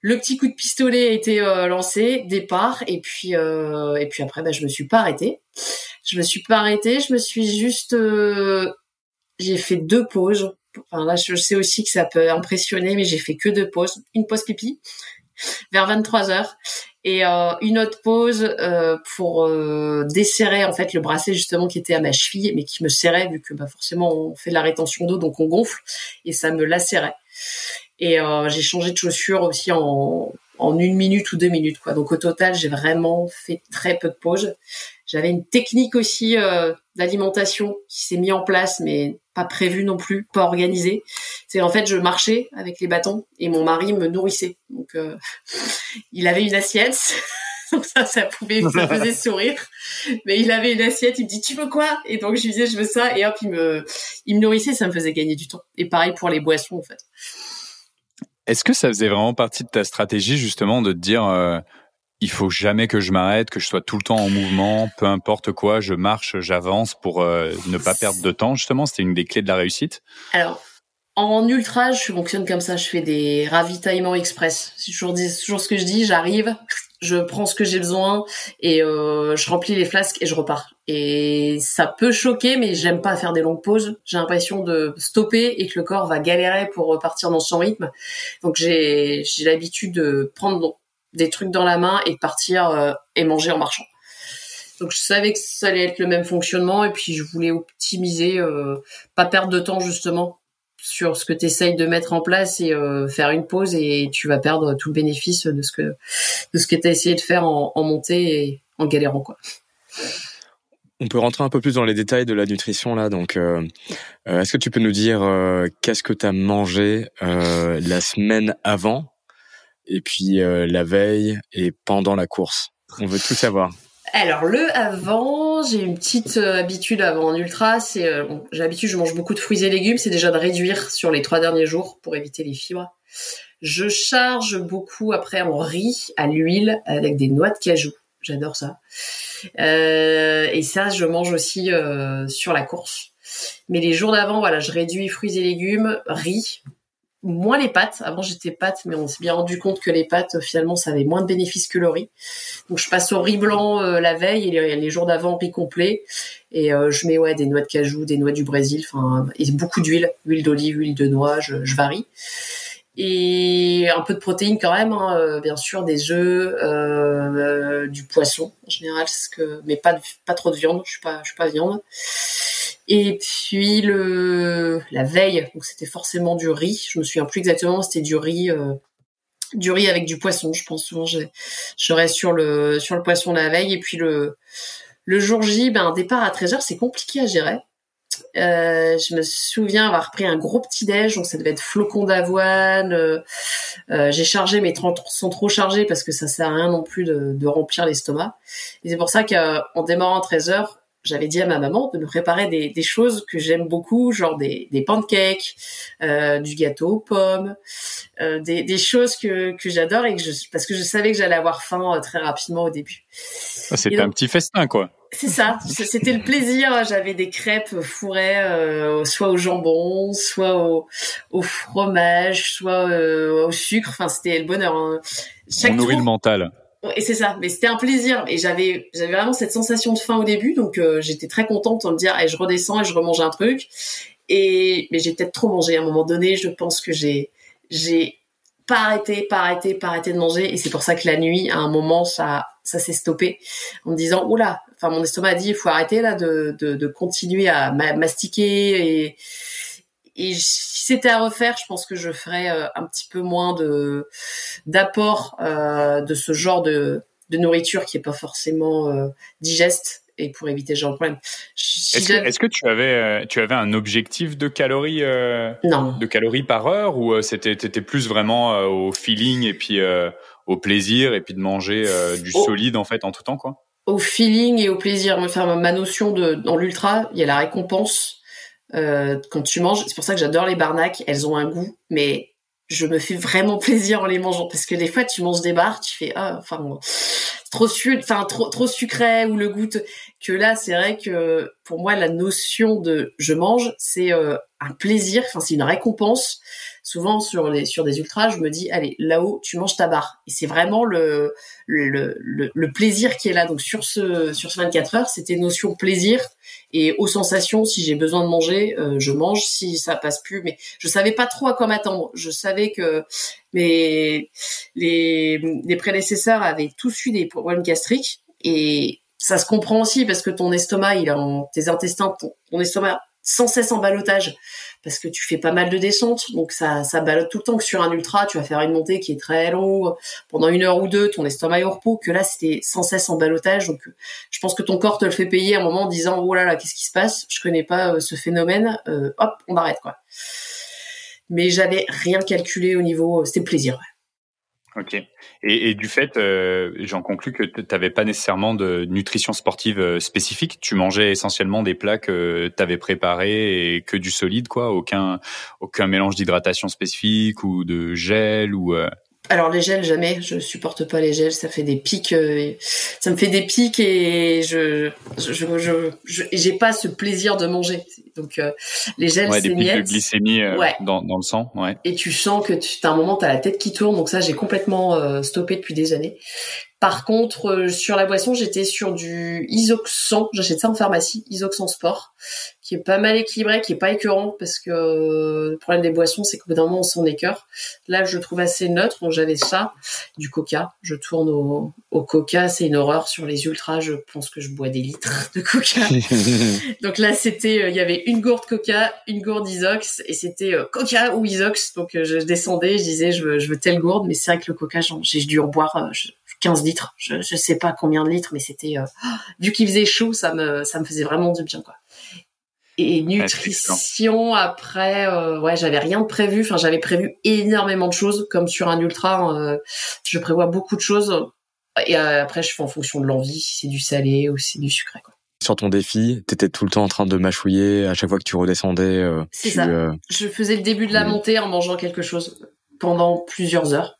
Le petit coup de pistolet a été euh, lancé, départ, et puis et puis après, bah, je me suis pas arrêtée. Je me suis pas arrêtée, je me suis juste j'ai fait deux pauses. Enfin, là, je sais aussi que ça peut impressionner, mais j'ai fait que deux pauses. Une pause pipi vers 23 heures et euh, une autre pause euh, pour euh, desserrer en fait le bracelet justement qui était à ma cheville, mais qui me serrait vu que bah, forcément on fait de la rétention d'eau, donc on gonfle et ça me lacérait. Et euh, j'ai changé de chaussure aussi en, en une minute ou deux minutes quoi. Donc au total, j'ai vraiment fait très peu de pauses. J'avais une technique aussi euh, d'alimentation qui s'est mis en place, mais pas prévue non plus, pas organisée. C'est en fait, je marchais avec les bâtons et mon mari me nourrissait. Donc, euh, il avait une assiette. donc ça, ça pouvait, ça faisait sourire. Mais il avait une assiette, il me dit, tu veux quoi? Et donc, je lui disais, je veux ça. Et hop, il me, il me nourrissait, ça me faisait gagner du temps. Et pareil pour les boissons, en fait. Est-ce que ça faisait vraiment partie de ta stratégie, justement, de te dire, euh, il faut jamais que je m'arrête, que je sois tout le temps en mouvement, peu importe quoi, je marche, j'avance pour euh, ne pas perdre de temps. Justement, c'était une des clés de la réussite. Alors, en ultra, je fonctionne comme ça. Je fais des ravitaillements express. C'est toujours, toujours ce que je dis. J'arrive, je prends ce que j'ai besoin et euh, je remplis les flasques et je repars. Et ça peut choquer, mais j'aime pas faire des longues pauses. J'ai l'impression de stopper et que le corps va galérer pour repartir dans son rythme. Donc j'ai j'ai l'habitude de prendre des trucs dans la main et partir euh, et manger en marchant. Donc je savais que ça allait être le même fonctionnement et puis je voulais optimiser, euh, pas perdre de temps justement sur ce que tu essayes de mettre en place et euh, faire une pause et tu vas perdre tout le bénéfice de ce que de ce que tu as essayé de faire en, en montée et en galérant quoi. On peut rentrer un peu plus dans les détails de la nutrition là. Donc, est-ce que tu peux nous dire qu'est-ce que tu as mangé la semaine avant et puis euh, la veille et pendant la course. On veut tout savoir. Alors le avant, j'ai une petite euh, habitude avant un ultra, c'est euh, j'ai l'habitude je mange beaucoup de fruits et légumes, c'est déjà de réduire sur les trois derniers jours pour éviter les fibres. Je charge beaucoup après en riz à l'huile avec des noix de cajou. J'adore ça. Et ça, je mange aussi sur la course. Mais les jours d'avant, voilà, je réduis fruits et légumes, riz, moins les pâtes. Avant, j'étais pâtes, mais on s'est bien rendu compte que les pâtes, finalement, ça avait moins de bénéfices que le riz. Donc, je passe au riz blanc euh, la veille et les, jours d'avant, riz complet. Et euh, je mets ouais des noix de cajou, des noix du Brésil, enfin, et beaucoup d'huile, huile d'olive, huile de noix, je, varie. Et un peu de protéines quand même, hein, euh, bien sûr, des œufs, du poisson en général, que, mais pas pas trop de viande. Je suis pas, je suis pas viande. Et puis le la veille, donc c'était forcément du riz. Je me souviens plus exactement, c'était du riz, euh, du riz avec du poisson. Je pense souvent je, reste sur le sur le poisson la veille. Et puis le le jour J, ben un départ à 13h, c'est compliqué à gérer. Euh, je me souviens avoir pris un gros petit déj, donc ça devait être flocon d'avoine. Euh, euh j'ai chargé, 30 sont trop chargés parce que ça sert à rien non plus de, de remplir l'estomac. Et c'est pour ça qu'en démarrant à 13 h j'avais dit à ma maman de me préparer des, des choses que j'aime beaucoup, genre des, des pancakes, euh, du gâteau aux pommes, euh, des, des, choses que, que j'adore et que je, parce que je savais que j'allais avoir faim euh, très rapidement au début. Ah, c'était un petit festin, quoi. C'est ça, c'était le plaisir. J'avais des crêpes fourrées, euh, soit au jambon, soit au, au fromage, soit au sucre. Enfin, c'était le bonheur. Hein. Chaque On nourrit le mental. Et c'est ça, mais c'était un plaisir. Et j'avais, j'avais vraiment cette sensation de faim au début, donc euh, j'étais très contente de me dire, et je redescends et je remange un truc. Et mais j'ai peut-être trop mangé à un moment donné. Je pense que j'ai, j'ai pas arrêté, pas arrêté, pas arrêté de manger. Et c'est pour ça que la nuit, à un moment, ça, ça s'est stoppé en me disant, oula. Enfin, mon estomac a dit, il faut arrêter là de, de, de continuer à mastiquer et et si c'était à refaire, je pense que je ferais euh, un petit peu moins de d'apport euh, de ce genre de, de nourriture qui est pas forcément euh, digeste et pour éviter ce genre de problème. Est-ce que, tu avais tu avais un objectif de calories non. de calories par heure ou c'était t'étais plus vraiment au feeling et puis au plaisir et puis de manger du solide en fait en tout temps quoi? Au feeling et au plaisir. Enfin, ma notion de dans l'ultra, il y a la récompense euh, quand tu manges. C'est pour ça que j'adore les barnaques. Elles ont un goût, mais je me fais vraiment plaisir en les mangeant parce que des fois tu manges des bars, tu fais ah enfin trop trop trop sucré ou le goût que là c'est vrai que pour moi la notion de je mange c'est euh, un plaisir, enfin c'est une récompense. Souvent sur les sur des ultras, je me dis allez là-haut tu manges ta barre et c'est vraiment le le, le le plaisir qui est là. Donc sur ce sur ce 24 heures, c'était notion plaisir et aux sensations, si j'ai besoin de manger, euh, je mange. Si ça passe plus, mais je savais pas trop à quoi m'attendre. Je savais que mes les, les prédécesseurs avaient tous eu des problèmes gastriques et ça se comprend aussi parce que ton estomac, il a en, tes intestins, ton estomac sans cesse en balotage parce que tu fais pas mal de descentes, donc ça, ça tout le temps que sur un ultra, tu vas faire une montée qui est très longue, pendant une heure ou deux, ton estomac est au repos, que là c'était sans cesse en balotage, donc je pense que ton corps te le fait payer à un moment en disant oh là là qu'est-ce qui se passe, je connais pas euh, ce phénomène, euh, hop on arrête quoi. Mais j'avais rien calculé au niveau, euh, c'était plaisir. Ok. Et, du fait, euh, j'en conclus que tu n'avais pas nécessairement de nutrition sportive euh, spécifique. Tu mangeais essentiellement des plats que tu avais préparés et que du solide, quoi. Aucun, aucun mélange d'hydratation spécifique ou de gel ou. Euh, alors les gels jamais, je supporte pas les gels, ça fait des pics, euh, ça me fait des pics et je je je j'ai pas ce plaisir de manger. Donc euh, les gels ouais, des pics de glycémie euh, dans dans le sang, ouais. Et tu sens que tu as un moment tu as la tête qui tourne, donc ça j'ai complètement stoppé depuis des années. Par contre, euh, sur la boisson, j'étais sur du isoxan. J'achète ça en pharmacie, isoxan sport, qui est pas mal équilibré, qui est pas écœurant parce que euh, le problème des boissons, c'est qu'au bout d'un moment, on s'en écœure. Là, je le trouve assez neutre. Donc, j'avais ça, du coca. Je tourne au, coca. C'est une horreur sur les ultras. Je pense que je bois des litres de coca. donc là, c'était, euh, il y avait une gourde coca, une gourde isox et c'était coca ou isox. Donc, je descendais, je disais, je veux, je veux telle gourde. Mais c'est vrai que le coca, j'ai dû en boire. 15 litres. Je, je sais pas combien de litres, mais c'était euh, vu qu'il faisait chaud, ça me ça me faisait vraiment du bien quoi. Et nutrition après, euh, ouais, j'avais rien de prévu. Enfin, j'avais prévu énormément de choses, comme sur un ultra. Euh, je prévois beaucoup de choses. Et après, je fais en fonction de l'envie, si c'est du salé ou si c'est du sucré. Quoi. Sur ton défi, t'étais tout le temps en train de mâchouiller à chaque fois que tu redescendais. c'est ça. Je faisais le début de la montée en mangeant quelque chose pendant plusieurs heures.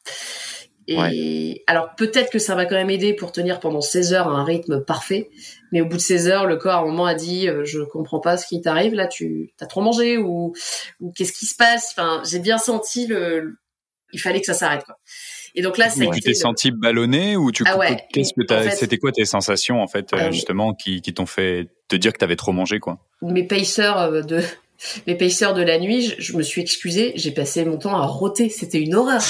Et alors peut-être que ça m'a quand même aidé pour tenir pendant 16 heures à un rythme parfait, mais au bout de 16 heures, le corps à un moment a dit euh, je comprends pas ce qui t'arrive. Là, tu as trop mangé ou, ou qu'est-ce qui se passe? Enfin, j'ai bien senti le il fallait que ça s'arrête quoi. Et donc là, ça Tu t'es senti ballonné ou tu ah qu'est-ce que c'était quoi tes sensations en fait euh, justement qui, qui t'ont fait te dire que t'avais trop mangé quoi? Mes pacers euh, L'épaisseur de la nuit, je, me suis excusée, j'ai passé mon temps à roter, c'était une horreur.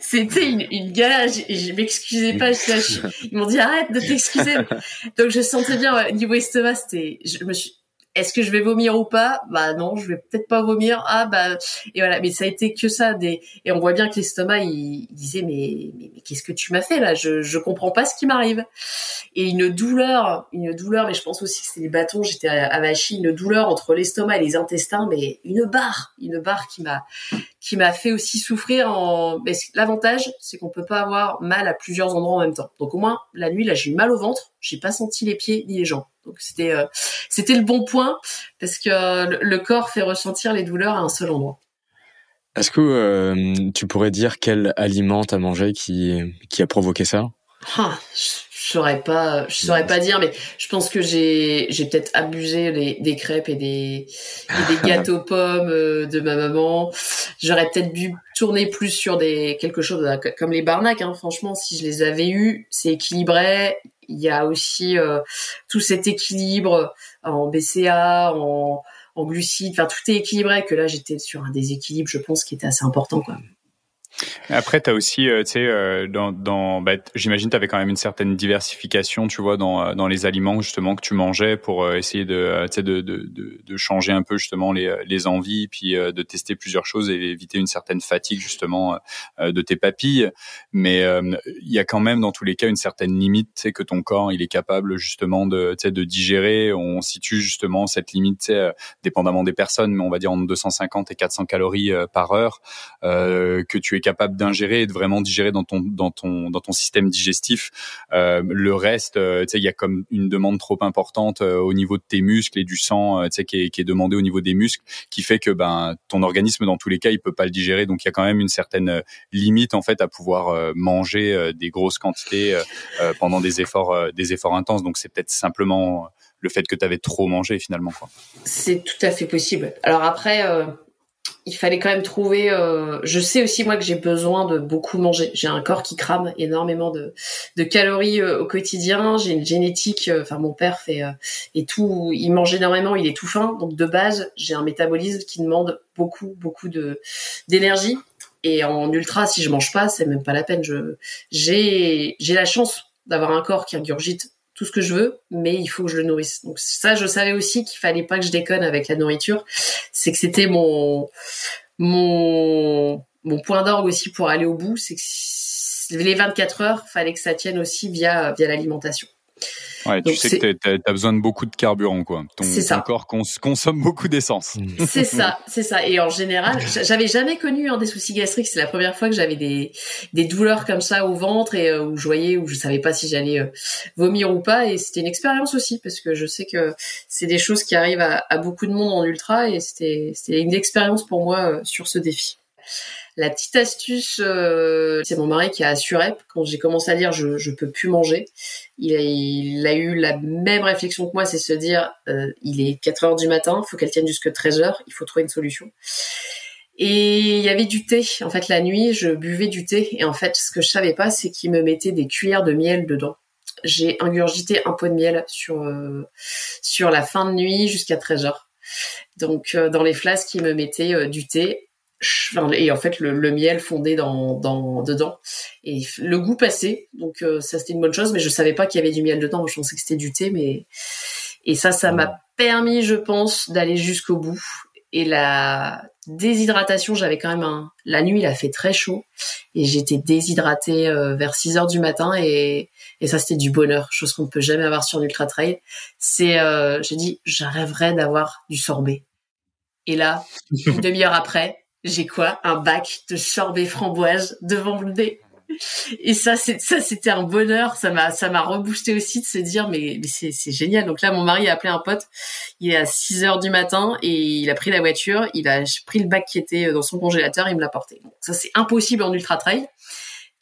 C'était une, une galère, je, je m'excusais pas, ils m'ont dit arrête de t'excuser. Donc je sentais bien, niveau estomac, c'était, je me suis, est-ce que je vais vomir ou pas? Bah non, je vais peut-être pas vomir. Ah bah et voilà, mais ça a été que ça et on voit bien que l'estomac il, disait mais mais, qu'est-ce que tu m'as fait là? Je je comprends pas ce qui m'arrive. Et une douleur, une douleur, mais je pense aussi que c'est les bâtons, j'étais à une douleur entre l'estomac et les intestins, mais une barre, une barre qui m'a qui m'a fait aussi souffrir en l'avantage c'est qu'on peut pas avoir mal à plusieurs endroits en même temps. Donc au moins la nuit là, j'ai eu mal au ventre, j'ai pas senti les pieds ni les jambes. Donc c'était euh, c'était le bon point parce que le, corps fait ressentir les douleurs à un seul endroit. Est-ce que euh, tu pourrais dire quel aliment t'as mangé qui qui a provoqué ça? Ah, je saurais pas, je saurais pas dire, mais je pense que j'ai j'ai peut-être abusé des crêpes et des des gâteaux pommes euh, de ma maman. J'aurais peut-être dû tourner plus sur des quelque chose comme les barnacs. Hein. Franchement, si je les avais eus, c'est équilibré il y a aussi euh, tout cet équilibre en BCA, en, en glucides, enfin tout est équilibré. Que là, j'étais sur un déséquilibre, je pense, qui était assez important, quoi. Après, tu as aussi, euh, tu sais, euh, dans, dans bah, j'imagine tu avais quand même une certaine diversification, tu vois, dans, euh, dans les aliments justement que tu mangeais pour essayer de, de, de, de, changer un peu justement les, les envies, puis de tester plusieurs choses et éviter une certaine fatigue justement de tes papilles. Mais il y a quand même dans tous les cas une certaine limite, que ton corps il est capable justement de, de digérer. On situe justement cette limite, dépendamment des personnes, mais on va dire entre 250 et 400 calories par heure que tu es capable d'ingérer et de vraiment digérer dans ton dans ton dans ton système digestif. Euh, le reste, euh, tu sais, il y a comme une demande trop importante euh, au niveau de tes muscles et du sang, tu sais, qui est, demandé au niveau des muscles, qui fait que ben ton organisme dans tous les cas, il peut pas le digérer. Donc il y a quand même une certaine limite en fait à pouvoir manger des grosses quantités pendant des efforts des efforts intenses. Donc c'est peut-être simplement le fait que tu avais trop mangé finalement. C'est tout à fait possible. Alors après il fallait quand même trouver. Euh, je sais aussi moi que j'ai besoin de beaucoup manger. J'ai un corps qui crame énormément de, de calories euh, au quotidien. J'ai une génétique. Euh, enfin, mon père fait et tout. Il mange énormément. Il est tout fin. Donc de base, j'ai un métabolisme qui demande beaucoup, beaucoup de d'énergie. Et en ultra, si je mange pas, c'est même pas la peine. Je j'ai j'ai la chance d'avoir un corps qui ingurgite tout ce que je veux, mais il faut que je le nourrisse. Donc ça, je savais aussi qu'il fallait pas que je déconne avec la nourriture. C'est que c'était mon mon mon point d'orgue aussi pour aller au bout. C'est que les 24 heures, fallait que ça tienne aussi via via l'alimentation. Ouais, tu sais que tu as, besoin de beaucoup de carburant, quoi. Ton, ton corps consomme beaucoup d'essence. Mm. C'est ça, c'est ça. Et en général, j'avais jamais connu hein, des soucis gastriques. C'est la première fois que j'avais des, des douleurs comme ça au ventre et euh, où je voyais, où je savais pas si j'allais euh, vomir ou pas. Et c'était une expérience aussi parce que je sais que c'est des choses qui arrivent à, à, beaucoup de monde en ultra et c'était une expérience pour moi euh, sur ce défi. La petite astuce, euh, c'est mon mari qui a assuré quand j'ai commencé à dire je je peux plus manger. Il a, eu la même réflexion que moi, c'est se dire euh, il est 4 heures du matin, faut qu'elle tienne jusque 13 heures, il faut trouver une solution. Et il y avait du thé. En fait, la nuit, je buvais du thé. Et en fait, ce que je savais pas, c'est qu'il me mettait des cuillères de miel dedans. J'ai ingurgité un pot de miel sur euh, sur la fin de nuit jusqu'à 13 heures. Donc, dans les flasques, il me mettait du thé et en fait le, miel fondé dans, dans dedans. Et le goût passait donc euh, ça c'était une bonne chose mais je savais pas qu'il y avait du miel dedans. Je pensais que c'était du thé mais et ça ça m'a permis je pense d'aller jusqu'au bout. Et la déshydratation j'avais quand même un la nuit il a fait très chaud. Et j'étais déshydratée euh, vers 6 heures du matin. Et et ça c'était du bonheur. Chose qu'on ne peut jamais avoir sur un ultra trail. C'est euh, j'ai dit j'arriverais d'avoir du sorbet. Et là une demi-heure après j'ai quoi? Un bac de sorbet framboise devant le nez. et ça, c'est ça, c'était un bonheur. Ça m'a, ça m'a reboosté aussi de se dire, mais, c'est, c'est génial. Donc là, mon mari a appelé un pote. Il est à 6 heures du matin et il a pris la voiture. Il a pris le bac qui était dans son congélateur. Il me l'a porté. ça, c'est impossible en ultra trail.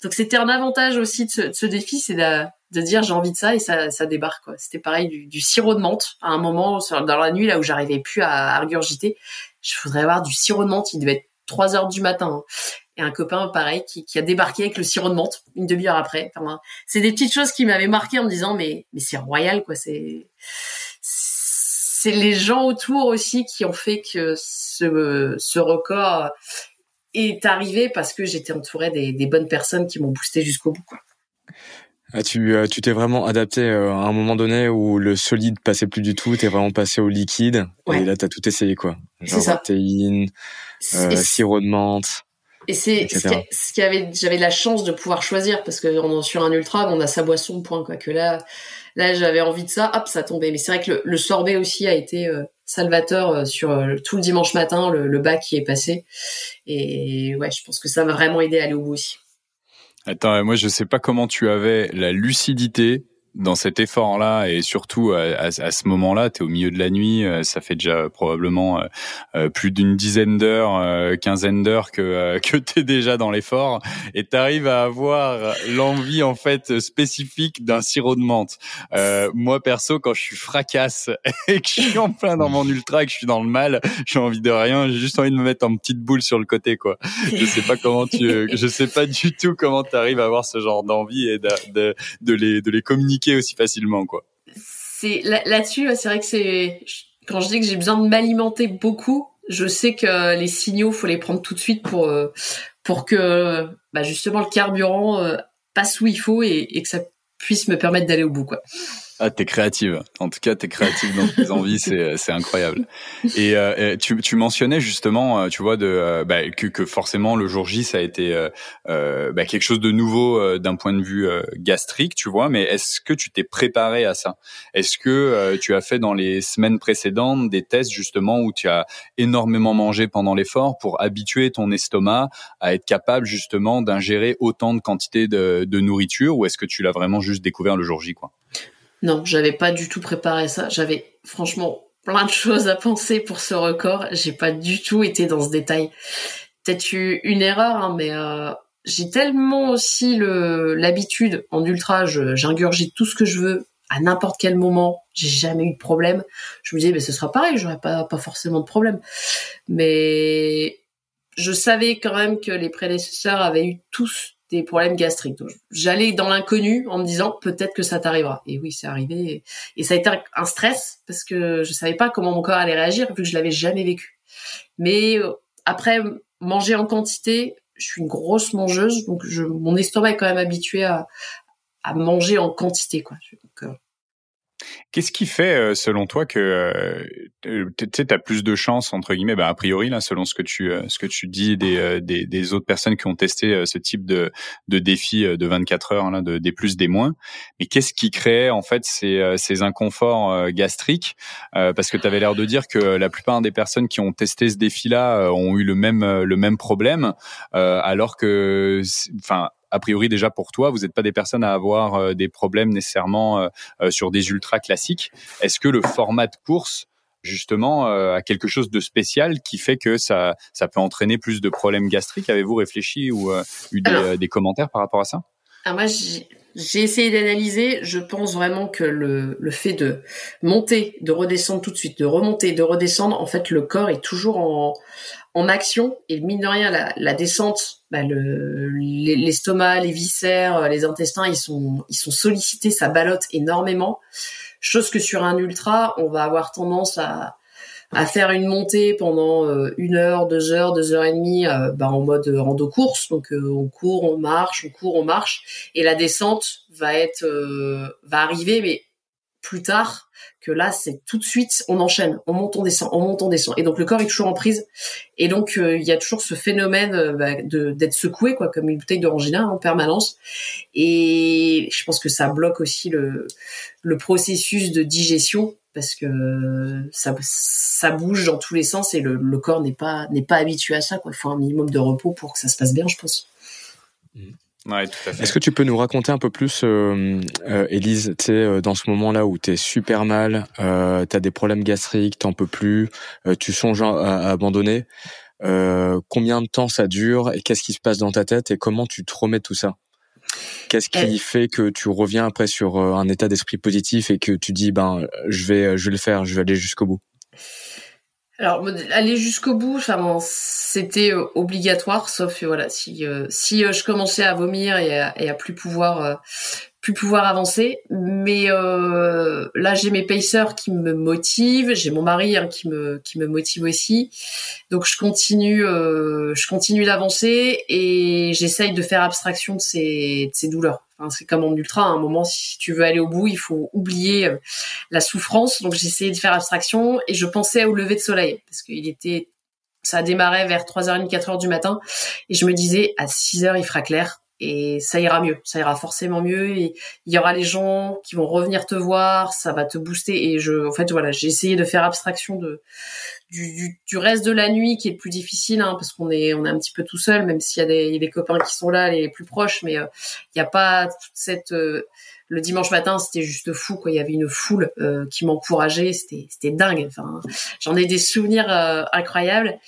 Donc c'était un avantage aussi de ce, de ce défi, c'est de, de, dire j'ai envie de ça et ça, ça débarque. Quoi. C'était pareil du, du, sirop de menthe. À un moment dans la nuit là où j'arrivais plus à, à regurgiter, je voudrais avoir du sirop de menthe. Il devait 3 heures du matin. Hein et un copain pareil qui, a débarqué avec le sirop de menthe une demi-heure après. C'est des petites choses qui m'avaient marqué en me disant mais mais c'est royal quoi. C'est c'est les gens autour aussi qui ont fait que ce ce record est arrivé parce que j'étais entourée des, des bonnes personnes qui m'ont boosté jusqu'au bout quoi. Ah, tu euh, tu t'es vraiment adapté euh, à un moment donné où le solide passait plus du tout, t'es vraiment passé au liquide et là t'as tout essayé quoi. Genre protéines, euh, sirop de menthe. Et c'est ce qui avait, j'avais la chance de pouvoir choisir parce que sur un ultra, on a sa boisson, point quoi. Que là, là, j'avais envie de ça, hop, ça tombait. Mais c'est vrai que le, sorbet aussi a été euh, salvateur euh, sur euh, tout le dimanche matin, le, le, bac qui est passé. Et ouais, je pense que ça m'a vraiment aidé à aller au bout aussi. Attends, moi je sais pas comment tu avais la lucidité dans cet effort-là et surtout à, ce moment-là, tu es au milieu de la nuit, euh, ça fait déjà probablement euh, euh, plus d'une dizaine d'heures, quinzaine d'heures que que tu es déjà dans l'effort et tu arrives à avoir l'envie en fait spécifique d'un sirop de menthe. moi perso quand je suis fracasse et que je suis en plein dans mon ultra et que je suis dans le mal, j'ai envie de rien, j'ai juste envie de me mettre en petite boule sur le côté quoi. Je sais pas comment tu je sais pas du tout comment tu arrives à avoir ce genre d'envie et de, de, de les de les communiquer aussi facilement, quoi. C'est là-dessus, c'est vrai que c'est quand je dis que j'ai besoin de m'alimenter beaucoup, je sais que les signaux, faut les prendre tout de suite pour euh, pour que bah, justement le carburant euh, passe où il faut et, et que ça puisse me permettre d'aller au bout, quoi. Ah, t'es créative. En tout cas, t'es créative dans tes envies, c'est c'est incroyable. Et, euh, tu, tu mentionnais justement, euh, tu vois, de euh, bah, que, que forcément le jour J ça a été euh, bah, quelque chose de nouveau d'un point de vue gastrique, tu vois. Mais est-ce que tu t'es préparé à ça? Est-ce que tu as fait dans les semaines précédentes des tests justement où tu as énormément mangé pendant l'effort pour habituer ton estomac à être capable justement d'ingérer autant de quantité de, de nourriture, ou est-ce que tu l'as vraiment juste découvert le jour J, quoi? Non, j'avais pas du tout préparé ça. J'avais franchement plein de choses à penser pour ce record. J'ai pas du tout été dans ce détail. Peut-être eu une erreur, hein, mais euh, j'ai tellement aussi le l'habitude en ultra, j'ingurgite tout ce que je veux à n'importe quel moment. J'ai jamais eu de problème. Je me disais, mais ce sera pareil, j'aurais pas pas forcément de problème. Mais je savais quand même que les prédécesseurs avaient eu tous des problèmes gastriques. J'allais dans l'inconnu en me disant peut-être que ça t'arrivera. Et oui, c'est arrivé. Et ça a été un stress parce que je savais pas comment mon corps allait réagir vu que je l'avais jamais vécu. Mais euh, après manger en quantité, je suis une grosse mangeuse, donc je, mon estomac est quand même habitué à, à manger en quantité, quoi. Euh, Qu'est-ce qui fait, euh, selon toi, que euh, tu sais, as plus de chances entre guillemets, bah, a priori là, selon ce que tu euh, ce que tu dis des, des, des autres personnes qui ont testé ce type de de défi de 24 heures, là, de des plus des moins. Mais qu'est-ce qui crée en fait ces ces inconforts gastriques? Parce que tu avais l'air de dire que la plupart des personnes qui ont testé ce défi-là ont eu le même le même problème, alors que, enfin a priori déjà pour toi, vous n'êtes pas des personnes à avoir euh, des problèmes nécessairement euh, euh, sur des ultras classiques. Est-ce que le format de course justement a quelque chose de spécial qui fait que ça ça peut entraîner plus de problèmes gastriques? Avez-vous réfléchi ou eu des, des, commentaires par rapport à ça? Moi j'ai essayé d'analyser. Je pense vraiment que le, le fait de monter, de redescendre tout de suite, de remonter, de redescendre, en fait, le corps est toujours en, en action. Et mine de rien, la, la descente, bah l'estomac, les viscères, les intestins, ils sont, ils sont sollicités, ça ballotte énormément. Chose que sur un ultra, on va avoir tendance à, à faire une montée pendant euh, une heure, deux heures, deux heures et demie, euh, bah, en mode rando course. Donc euh, on court, on marche, on court, on marche, et la descente va être va arriver, mais plus tard que là c'est tout de suite on enchaîne on monte on descend on monte on descend et donc le corps est toujours en prise et donc il y a toujours ce phénomène bah, de d'être secoué quoi comme une bouteille d'orangina en permanence et je pense que ça bloque aussi le processus de digestion parce que ça, ça bouge dans tous les sens et le, corps n'est pas habitué à ça. Il faut un minimum de repos pour que ça se passe bien, je pense. Mmh. Ouais, tout à fait. Est-ce que tu peux nous raconter un peu plus, euh, euh, Élise, tu sais, euh, dans ce moment-là où tu es super mal, euh, tu as des problèmes gastriques, t'en peux plus, euh, tu songes à, à abandonner, euh, combien de temps ça dure et qu'est-ce qui se passe dans ta tête et comment tu te remets de tout ça? Qu'est-ce qui fait que tu reviens après sur un état d'esprit positif et que tu dis, ben, je vais, je vais le faire, je vais aller jusqu'au bout? Alors aller jusqu'au bout, enfin c'était euh, obligatoire, sauf voilà si euh, si euh, je commençais à vomir et à plus pouvoir plus pouvoir avancer. Mais là j'ai mes pacers qui me motivent, j'ai mon mari hein, qui me qui me motive aussi. Donc je continue je continue d'avancer et j'essaye de faire abstraction de ces de ces douleurs c'est comme en ultra, à un moment, si tu veux aller au bout, il faut oublier euh, la souffrance. Donc j'essayais de faire abstraction et je pensais au lever de soleil parce qu'il était, ça a démarré vers 3h30, 4h du matin et je me disais à 6h il fera clair et ça ira mieux, ça ira forcément mieux. Et il y aura les gens qui vont revenir te voir, ça va te booster. Et je, en fait voilà, j'ai essayé de faire abstraction de du, du, reste de la nuit qui est le plus difficile hein, parce qu'on est on est un petit peu tout seul même s'il y a des, des copains qui sont là les plus proches. Mais euh, il n'y a pas toute cette euh, le dimanche matin c'était juste fou quoi. Il y avait une foule euh, qui m'encourageait. C'était c'était dingue. Enfin j'en ai des souvenirs incroyables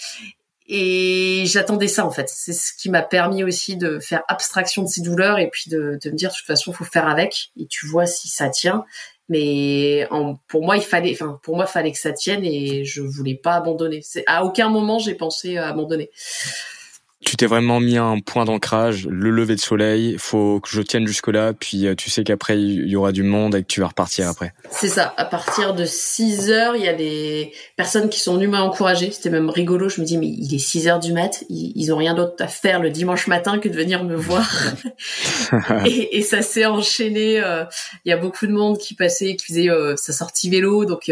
et j'attendais ça en fait. C'est ce qui m'a permis aussi de faire abstraction de ces douleurs et puis de, de me dire de toute façon faut faire avec et tu vois si ça tient. Mais en, pour moi il fallait, enfin pour moi fallait que ça tienne et je voulais pas abandonner. À aucun moment j'ai pensé à abandonner tu t'es vraiment mis un point d'ancrage, le lever de soleil, faut que je tienne jusque là, puis euh, tu sais qu'après il y aura du monde et que tu vas repartir après. C'est ça, à partir de 6 heures, il y a des personnes qui sont venues m'encourager, c'était même rigolo, je me dis mais il est 6 heures du mat, ils, ont rien d'autre à faire le dimanche matin que de venir me voir. et, et, ça s'est enchaîné, euh, il y a beaucoup de monde qui passait, qui faisait euh, sa sortie vélo, donc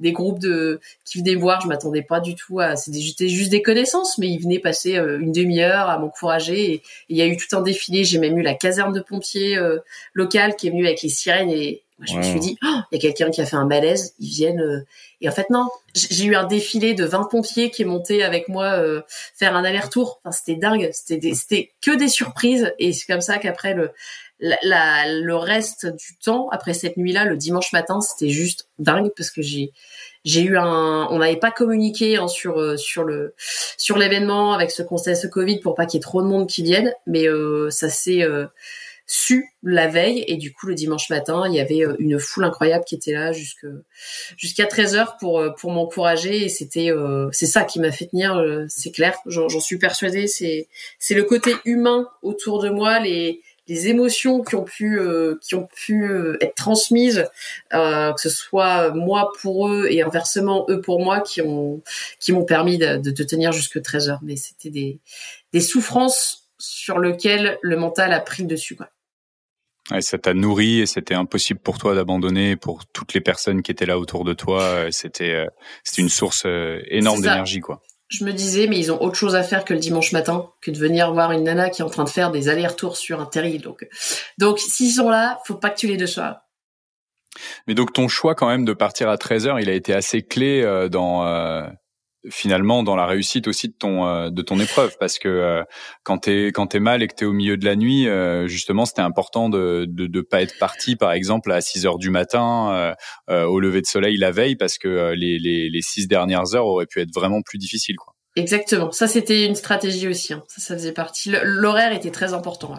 des groupes de qui venaient me voir, je m'attendais pas du tout à, c'était juste des connaissances, mais ils venaient passer une demi-heure à m'encourager. Et il y a eu tout un défilé. J'ai même eu la caserne de pompiers euh, locale qui est venue avec les sirènes. Et moi, je me suis dit, oh, il y a quelqu'un qui a fait un malaise. Ils viennent. Euh. Et en fait, non. J'ai eu un défilé de 20 pompiers qui est monté avec moi euh, faire un aller-retour. Enfin, c'était dingue. C'était c'était que des surprises. Et c'est comme ça qu'après le la, le reste du temps après cette nuit-là, le dimanche matin, c'était juste dingue parce que j'ai j'ai eu un, on n'avait pas communiqué hein, sur euh, sur le sur l'événement avec ce conseil ce Covid pour pas qu'il y ait trop de monde qui vienne, mais euh, ça s'est euh, su la veille et du coup le dimanche matin il y avait une foule incroyable qui était là jusque jusqu'à 13 heures pour pour m'encourager et c'était c'est ça qui m'a fait tenir c'est clair. J'en suis persuadée c'est c'est le côté humain autour de moi les les émotions qui ont pu euh, qui ont pu euh, être transmises euh, que ce soit moi pour eux et inversement eux pour moi qui ont qui m'ont permis de, de, tenir jusque 13 heures mais c'était des des souffrances sur lesquelles le mental a pris le dessus quoi. Ouais, ça t'a nourri et c'était impossible pour toi d'abandonner pour toutes les personnes qui étaient là autour de toi. C'était c'était une source énorme d'énergie quoi je me disais, mais ils ont autre chose à faire que le dimanche matin, que de venir voir une nana qui est en train de faire des allers-retours sur un terril. Donc, donc s'ils sont là, faut pas que tu les déçoives. Mais donc ton choix quand même de partir à 13 heures, il a été assez clé euh, dans euh, finalement dans la réussite aussi de ton euh, de ton épreuve parce que quand t'es quand t'es mal et que t'es au milieu de la nuit, justement c'était important de, de de pas être parti par exemple à 6 heures du matin au lever de soleil la veille parce que les les les six dernières heures auraient pu être vraiment plus difficiles quoi. Exactement. Ça, c'était une stratégie aussi. Hein. Ça, ça faisait partie. L'horaire était très important.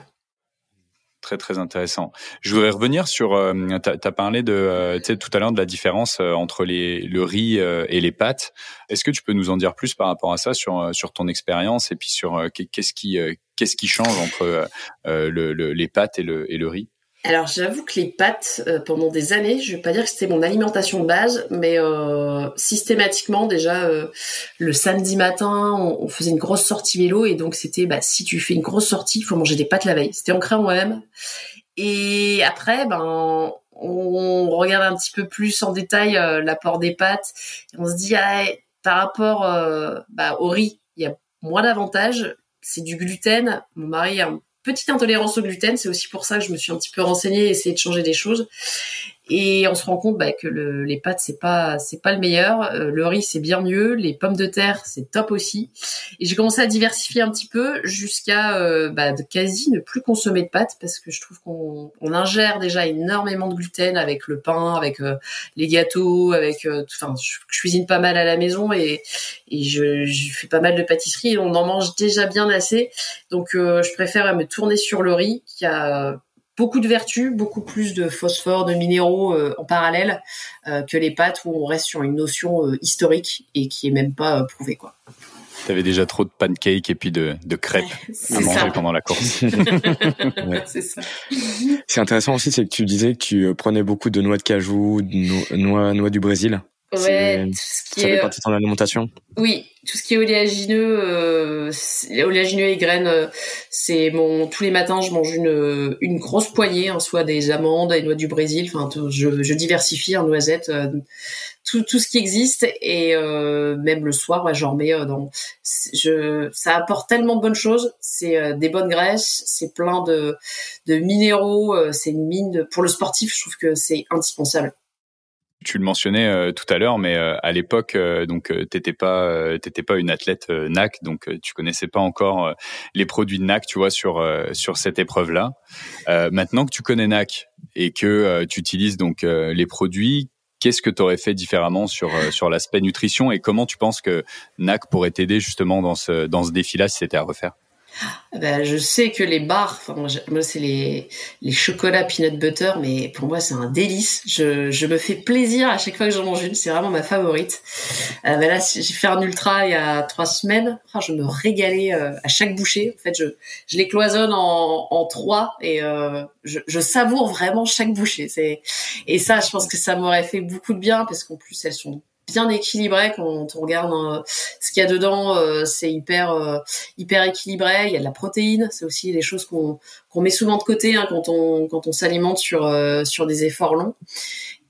Très très intéressant. Je voudrais revenir sur. Euh, tu as, parlé de, euh, tout à l'heure de la différence euh, entre les, le riz euh, et les pâtes. Est-ce que tu peux nous en dire plus par rapport à ça sur sur ton expérience et puis sur qu'est-ce qui qu'est-ce qui change entre le, le, les pâtes et le et le riz? Alors j'avoue que les pâtes, euh, pendant des années, je vais pas dire que c'était mon alimentation de base, mais euh, systématiquement déjà euh, le samedi matin, on, faisait une grosse sortie vélo et donc c'était bah, si tu fais une grosse sortie, il faut manger des pâtes la veille. C'était ancré en moi-même. Et après, ben on regarde un petit peu plus en détail l'apport des pâtes et on se dit ah, par rapport bah, au riz, il y a moins d'avantages. C'est du gluten. Mon mari a petite intolérance au gluten. C'est aussi pour ça que je me suis un petit peu renseignée et essayé de changer des choses. Et on se rend compte bah, que le, les pâtes c'est pas c'est pas le meilleur, euh, le riz c'est bien mieux, les pommes de terre c'est top aussi. Et j'ai commencé à diversifier un petit peu jusqu'à euh, bah, de quasi ne plus consommer de pâtes parce que je trouve qu'on on ingère déjà énormément de gluten avec le pain, avec euh, les gâteaux, avec enfin je, cuisine pas mal à la maison et, et je, je, fais pas mal de pâtisserie et on en mange déjà bien assez. Donc je préfère me tourner sur le riz qui a beaucoup de vertus, beaucoup plus de phosphore, de minéraux euh, en parallèle euh, que les pâtes où on reste sur une notion euh, historique et qui est même pas prouvée quoi. T'avais déjà trop de pancakes et puis de, de crêpes à manger pendant la course. C'est ça. C'est intéressant aussi, c'est que tu disais que tu prenais beaucoup de noix de cajou, de noix, noix du Brésil. Ouais, tout ce qui ça est... fait partie de ton alimentation? Oui, tout ce qui est oléagineux, euh, oléagineux et graines, euh, c'est mon tous les matins je mange une une grosse poignée, hein, soit des amandes, des noix du Brésil, enfin je, je diversifie en hein, noisettes, euh, tout tout ce qui existe et euh, même le soir, ouais, j'en mets dans. Je ça apporte tellement de bonnes choses, c'est des bonnes graisses, c'est plein de de minéraux, c'est une mine de, pour le sportif, je trouve que c'est indispensable tu le mentionnais euh, tout à l'heure, mais euh, à l'époque, euh, donc t'étais pas, t'étais pas une athlète NAC, donc tu connaissais pas encore les produits de NAC, tu vois, sur sur cette épreuve-là. maintenant que tu connais NAC et que tu utilises donc les produits, qu'est-ce que tu aurais fait différemment sur sur l'aspect nutrition et comment tu penses que NAC pourrait t'aider justement dans ce dans ce défi-là si c'était à refaire? Ben, je sais que les bars, enfin, moi, c'est les, les chocolats peanut butter, mais pour moi c'est un délice. Je, je me fais plaisir à chaque fois que j'en mange une, c'est vraiment ma favorite. Ben là, j'ai fait un ultra il y a trois semaines. Ah, je me régalais euh, à chaque bouchée. En fait, je, je les cloisonne en, en trois et euh, je, je savoure vraiment chaque bouchée. C'est et ça, je pense que ça m'aurait fait beaucoup de bien parce qu'en plus elles sont bien équilibré quand on regarde hein, ce qu'il y a dedans euh, c'est hyper euh, hyper équilibré. Il y a de la protéine c'est aussi des choses qu'on qu'on met souvent de côté hein, quand on quand on s'alimente sur euh, sur des efforts longs.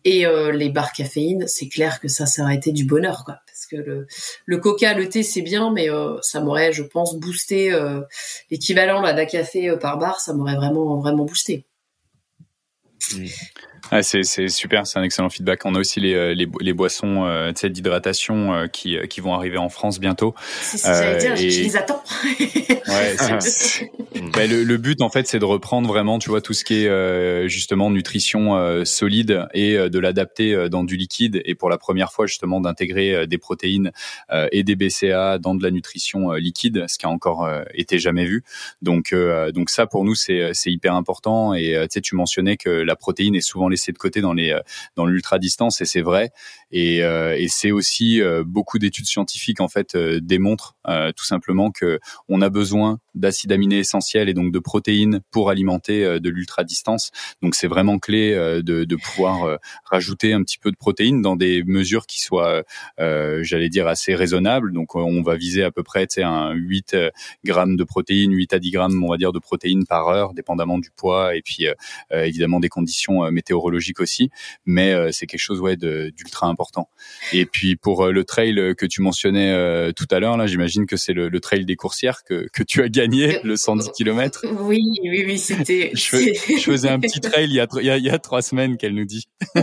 Et les barres caféine c'est clair que ça ça aurait été du bonheur quoi. Parce que le le coca le thé c'est bien mais ça m'aurait je pense boosté l'équivalent d'un café par bar ça m'aurait vraiment vraiment boosté. Mmh. Ah, c'est super, c'est un excellent feedback. On a aussi les, euh, les, les boissons euh, d'hydratation euh, qui, euh, qui vont arriver en France bientôt. C'est ce que j'allais dire, je les attends. ouais, bah, le, le, but, en fait, c'est de reprendre vraiment, tu vois, tout ce qui est justement nutrition solide et de l'adapter dans du liquide. Et pour la première fois, justement, d'intégrer des protéines et des BCA dans de la nutrition liquide, ce qui a encore été jamais vu. Donc, donc ça, pour nous, c'est hyper important. Et tu mentionnais que la protéine est souvent laissé de côté dans les euh, dans l'ultra distance et c'est vrai. Et, euh, et c'est aussi euh, beaucoup d'études scientifiques en fait démontrent tout simplement que on a besoin d'acides aminés essentiels et donc de protéines pour alimenter de l'ultra distance donc c'est vraiment clé de, de pouvoir rajouter un petit peu de protéines dans des mesures qui soient j'allais dire assez raisonnables. Donc on va viser à peu près un 8 grammes de protéines 8 à 10 grammes on va dire de protéines par heure dépendamment du poids et puis évidemment des conditions météorologiques aussi, mais euh, c'est quelque chose ouais d'ultra important. Et puis pour euh, le trail que tu mentionnais euh, tout à l'heure là, j'imagine que c'est le, trail des coursières que, que tu as gagné, le 110 km. Oui, oui, oui, c'était. je, faisais un petit trail il y a, il y a, trois semaines qu'elle nous dit.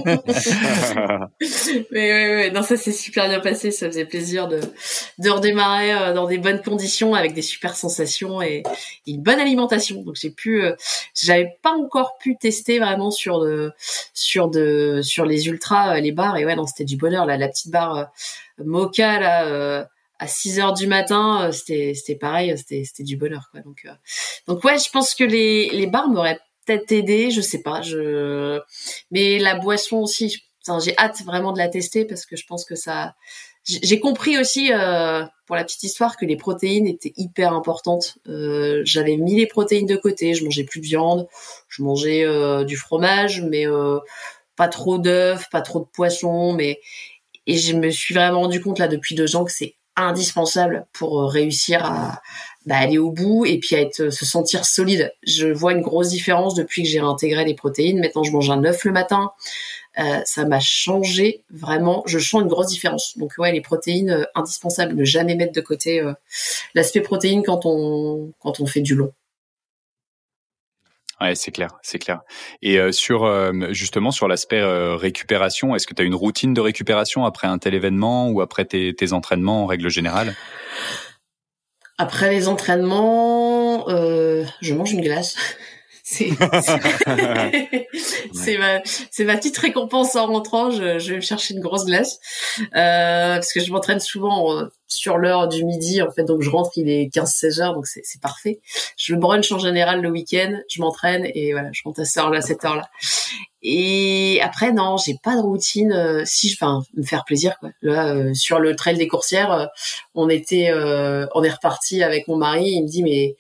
mais oui, non ça c'est super bien passé, ça faisait plaisir de de redémarrer dans des bonnes conditions avec des super sensations et, une bonne alimentation. Donc j'ai pu, j'avais pas encore pu tester vraiment sur de sur de sur les ultras, euh, les bars et ouais non c'était du bonheur là, la petite barre euh, Mocha là euh, à 6 heures du matin, c'était c'était pareil, c'était c'était du bonheur quoi. Donc donc ouais, je pense que les les bars m'auraient peut-être aidé, je sais pas, je mais la boisson aussi, j'ai hâte vraiment de la tester parce que je pense que ça j'ai compris aussi, la petite histoire, que les protéines étaient hyper importantes. Euh, J'avais mis les protéines de côté, je mangeais plus de viande, je mangeais euh, du fromage, mais euh, pas trop d'œufs, pas trop de poissons, mais et je me suis vraiment rendu compte là depuis deux ans que c'est indispensable pour euh, réussir à bah, aller au bout et puis à être se sentir solide. Je vois une grosse différence depuis que j'ai réintégré les protéines. Maintenant, je mange un œuf le matin. Euh, ça m'a changé vraiment. Je sens une grosse différence. Donc ouais, les protéines euh, indispensables, ne jamais mettre de côté euh, l'aspect protéine quand on quand on fait du long. Ouais, c'est clair, c'est clair. Et euh, sur justement sur l'aspect récupération, est-ce que tu as une routine de récupération après un tel événement ou après tes entraînements en règle générale? Après les entraînements, je mange une glace. C'est ma ma petite récompense en rentrant. Je, je vais me chercher une grosse glace euh, parce que je m'entraîne souvent euh, sur l'heure du midi en fait. Donc je rentre, il est 15-16 heures, donc c'est parfait. Je brunch en général le week-end, je m'entraîne et voilà, je rentre à cette heure là, cette heure là. Et après non, j'ai pas de routine. Euh, si je, enfin, me faire plaisir quoi. Là euh, sur le trail des coursières, on était, on est reparti avec mon mari. Il me dit mais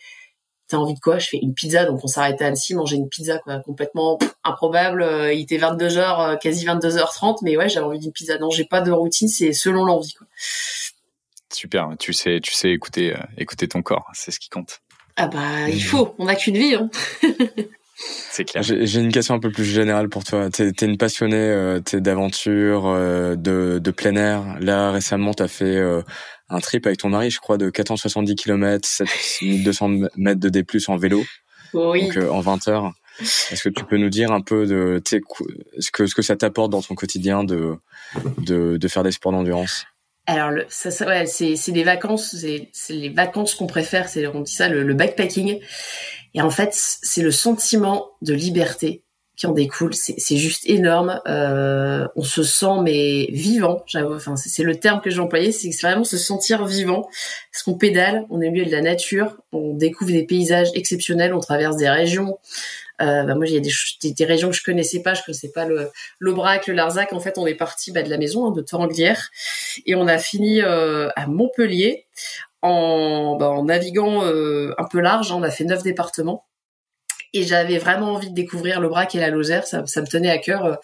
t'as envie de quoi Je fais une pizza. Donc on s'arrêtait à Annecy, manger une pizza, quoi, complètement improbable. Euh, il était 22h, euh, quasi 22h30, mais ouais, j'avais envie d'une pizza. Non, j'ai pas de routine, c'est selon l'envie, quoi. Super, tu sais, tu sais écouter, euh, écouter ton corps, c'est ce qui compte. Ah bah, il faut, on n'a qu'une vie. Hein. c'est clair. J'ai une question un peu plus générale pour toi. T'es es une passionnée euh, d'aventure, de, de plein air. Là, récemment, t'as fait un trip avec ton mari, je crois, de 470 km, 7200 mètres de D+, en vélo. Oui. Donc, euh, en 20 heures. Est-ce que tu peux nous dire un peu de, ce que, ce que ça t'apporte dans ton quotidien de, de, de faire des sports d'endurance? Alors, le, ça, ça ouais, c'est, c'est des vacances, c'est, c'est les vacances qu'on préfère, c'est, on dit ça, le, le backpacking. Et en fait, c'est le sentiment de liberté qui en découle. C'est juste énorme. Euh, on se sent mais vivant. J'avoue. Enfin, c'est le terme que j'ai employé. C'est vraiment se sentir vivant. Parce qu'on pédale, on est au milieu de la nature, on découvre des paysages exceptionnels, on traverse des régions. Euh, bah moi, il y a des, des, régions que je connaissais pas. Je connaissais pas l'Aubrac, le Larzac. En fait, on est parti bah, de la maison hein, de Toranglière et on a fini euh, à Montpellier en, bah, en naviguant euh, un peu large. Hein. On a fait neuf départements et j'avais vraiment envie de découvrir le Brac et la Lozère, ça, me tenait à cœur.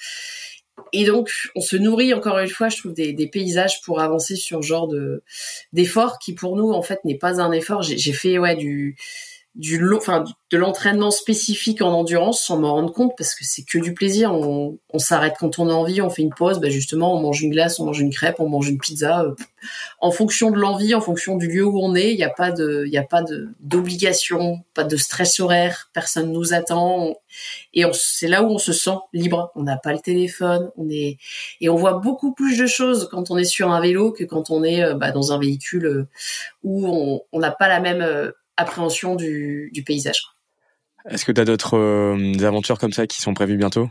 Et donc, on se nourrit encore une fois, je trouve, des, paysages pour avancer sur ce genre de d'effort qui pour nous en fait n'est pas un effort. J'ai fait ouais du du enfin de l'entraînement spécifique en endurance sans m'en rendre compte parce que c'est que du plaisir. On, s'arrête quand on a envie, on fait une pause, bah justement on mange une glace, on mange une crêpe, on mange une pizza. Euh, en fonction de l'envie, en fonction du lieu où on est, il n'y a pas de, il a pas de d'obligation, pas de stress horaire, personne nous attend et c'est là où on se sent libre. On n'a pas le téléphone, on est et on voit beaucoup plus de choses quand on est sur un vélo que quand on est euh, bah, dans un véhicule euh, où on n'a pas la même appréhension du, du paysage. Est-ce que tu as d'autres euh, aventures comme ça qui sont prévues bientôt?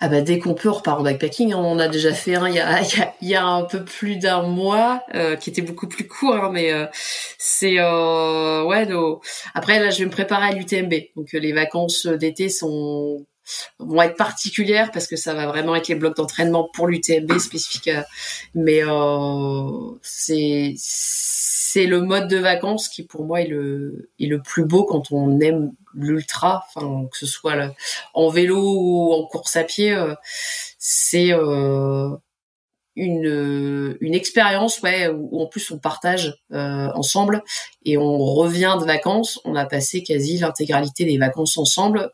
Ah bah dès qu'on peut on repart en backpacking. On a déjà fait un il y a, il y a, un peu plus d'un mois euh, qui était beaucoup plus court, hein, mais euh, c'est euh, ouais. No... Après là je vais me préparer à l'UTMB. Donc les vacances d'été sont vont être particulières parce que ça va vraiment être les blocs d'entraînement pour l'UTMB spécifique. Mais c'est c'est le mode de vacances qui pour moi est le est le plus beau quand on aime l'ultra, enfin que ce soit en vélo ou en course à pied, euh, c'est euh, une une expérience ouais où, en plus on partage euh, ensemble et on revient de vacances. On a passé quasi l'intégralité des vacances ensemble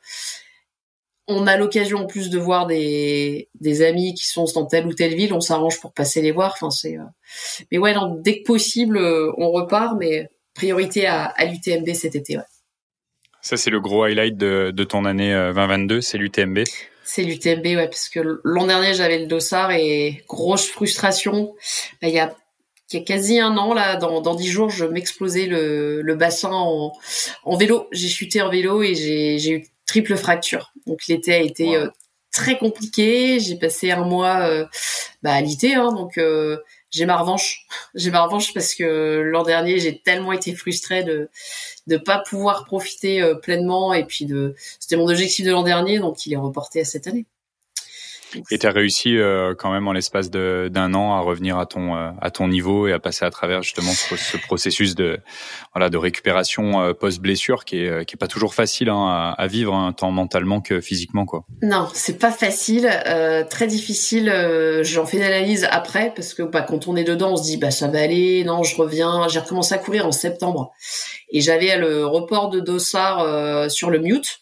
on a l'occasion en plus de voir des, des amis qui sont dans telle ou telle ville, on s'arrange pour passer les voir. Enfin, c'est. Euh, mais ouais, dès que possible, euh, on repart, mais priorité à, à l'UTMB cet été. Ouais. Ça, c'est le gros highlight de, de ton année 2022, euh, c'est l'UTMB. C'est l'UTMB, ouais, parce que l'an dernier j'avais le dossard et grosse frustration. Il y a il y a quasi un an, là, dans, dans 10 jours, je m'explosais le, le bassin en, en vélo. J'ai chuté en vélo et j'ai eu triple fracture. Donc l'été a été euh, très compliqué. J'ai passé un mois euh, bah, à l'été, hein, donc euh, j'ai ma revanche. j'ai ma revanche parce que l'an dernier j'ai tellement été frustrée de de pas pouvoir profiter pleinement et puis de c'était mon objectif de l'an dernier, donc il est reporté à cette année. Et tu as réussi euh, quand même en l'espace d'un an à revenir à ton euh, à ton niveau et à passer à travers justement ce, processus de voilà de récupération euh, post blessure qui est qui est pas toujours facile hein, à, vivre hein, tant mentalement que physiquement quoi. Non, c'est pas facile, très difficile. J'en fais une analyse après parce que bah, quand on est dedans, on se dit bah ça va aller. Non, je reviens. J'ai recommencé à courir en septembre et j'avais le report de dossard sur le mute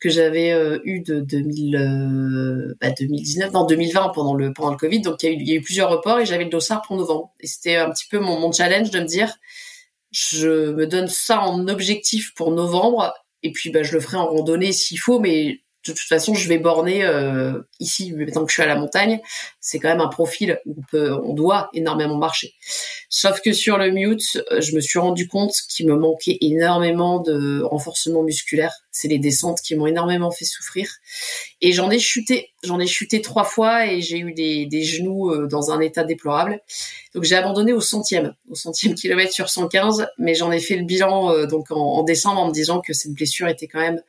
que j'avais euh, eu de 2000, euh, bah 2019, non 2020 pendant le pendant le Covid. Donc il y a eu, il y a eu plusieurs reports et j'avais le dossard pour novembre. Et c'était un petit peu mon, mon challenge de me dire, je me donne ça en objectif pour novembre Et puis bah je le ferai en randonnée s'il faut, mais de toute façon, je vais borner euh, ici, tant que je suis à la montagne. C'est quand même un profil où on, doit énormément marcher. Sauf que sur le mute, euh, je me suis rendu compte qu'il me manquait énormément de renforcement musculaire. C'est les descentes qui m'ont énormément fait souffrir. Et j'en ai chuté. J'en ai chuté trois fois et j'ai eu des, genoux euh, dans un état déplorable. Donc j'ai abandonné au centième, au centième kilomètre sur 115. Mais j'en ai fait le bilan en, en décembre en me disant que cette blessure était quand même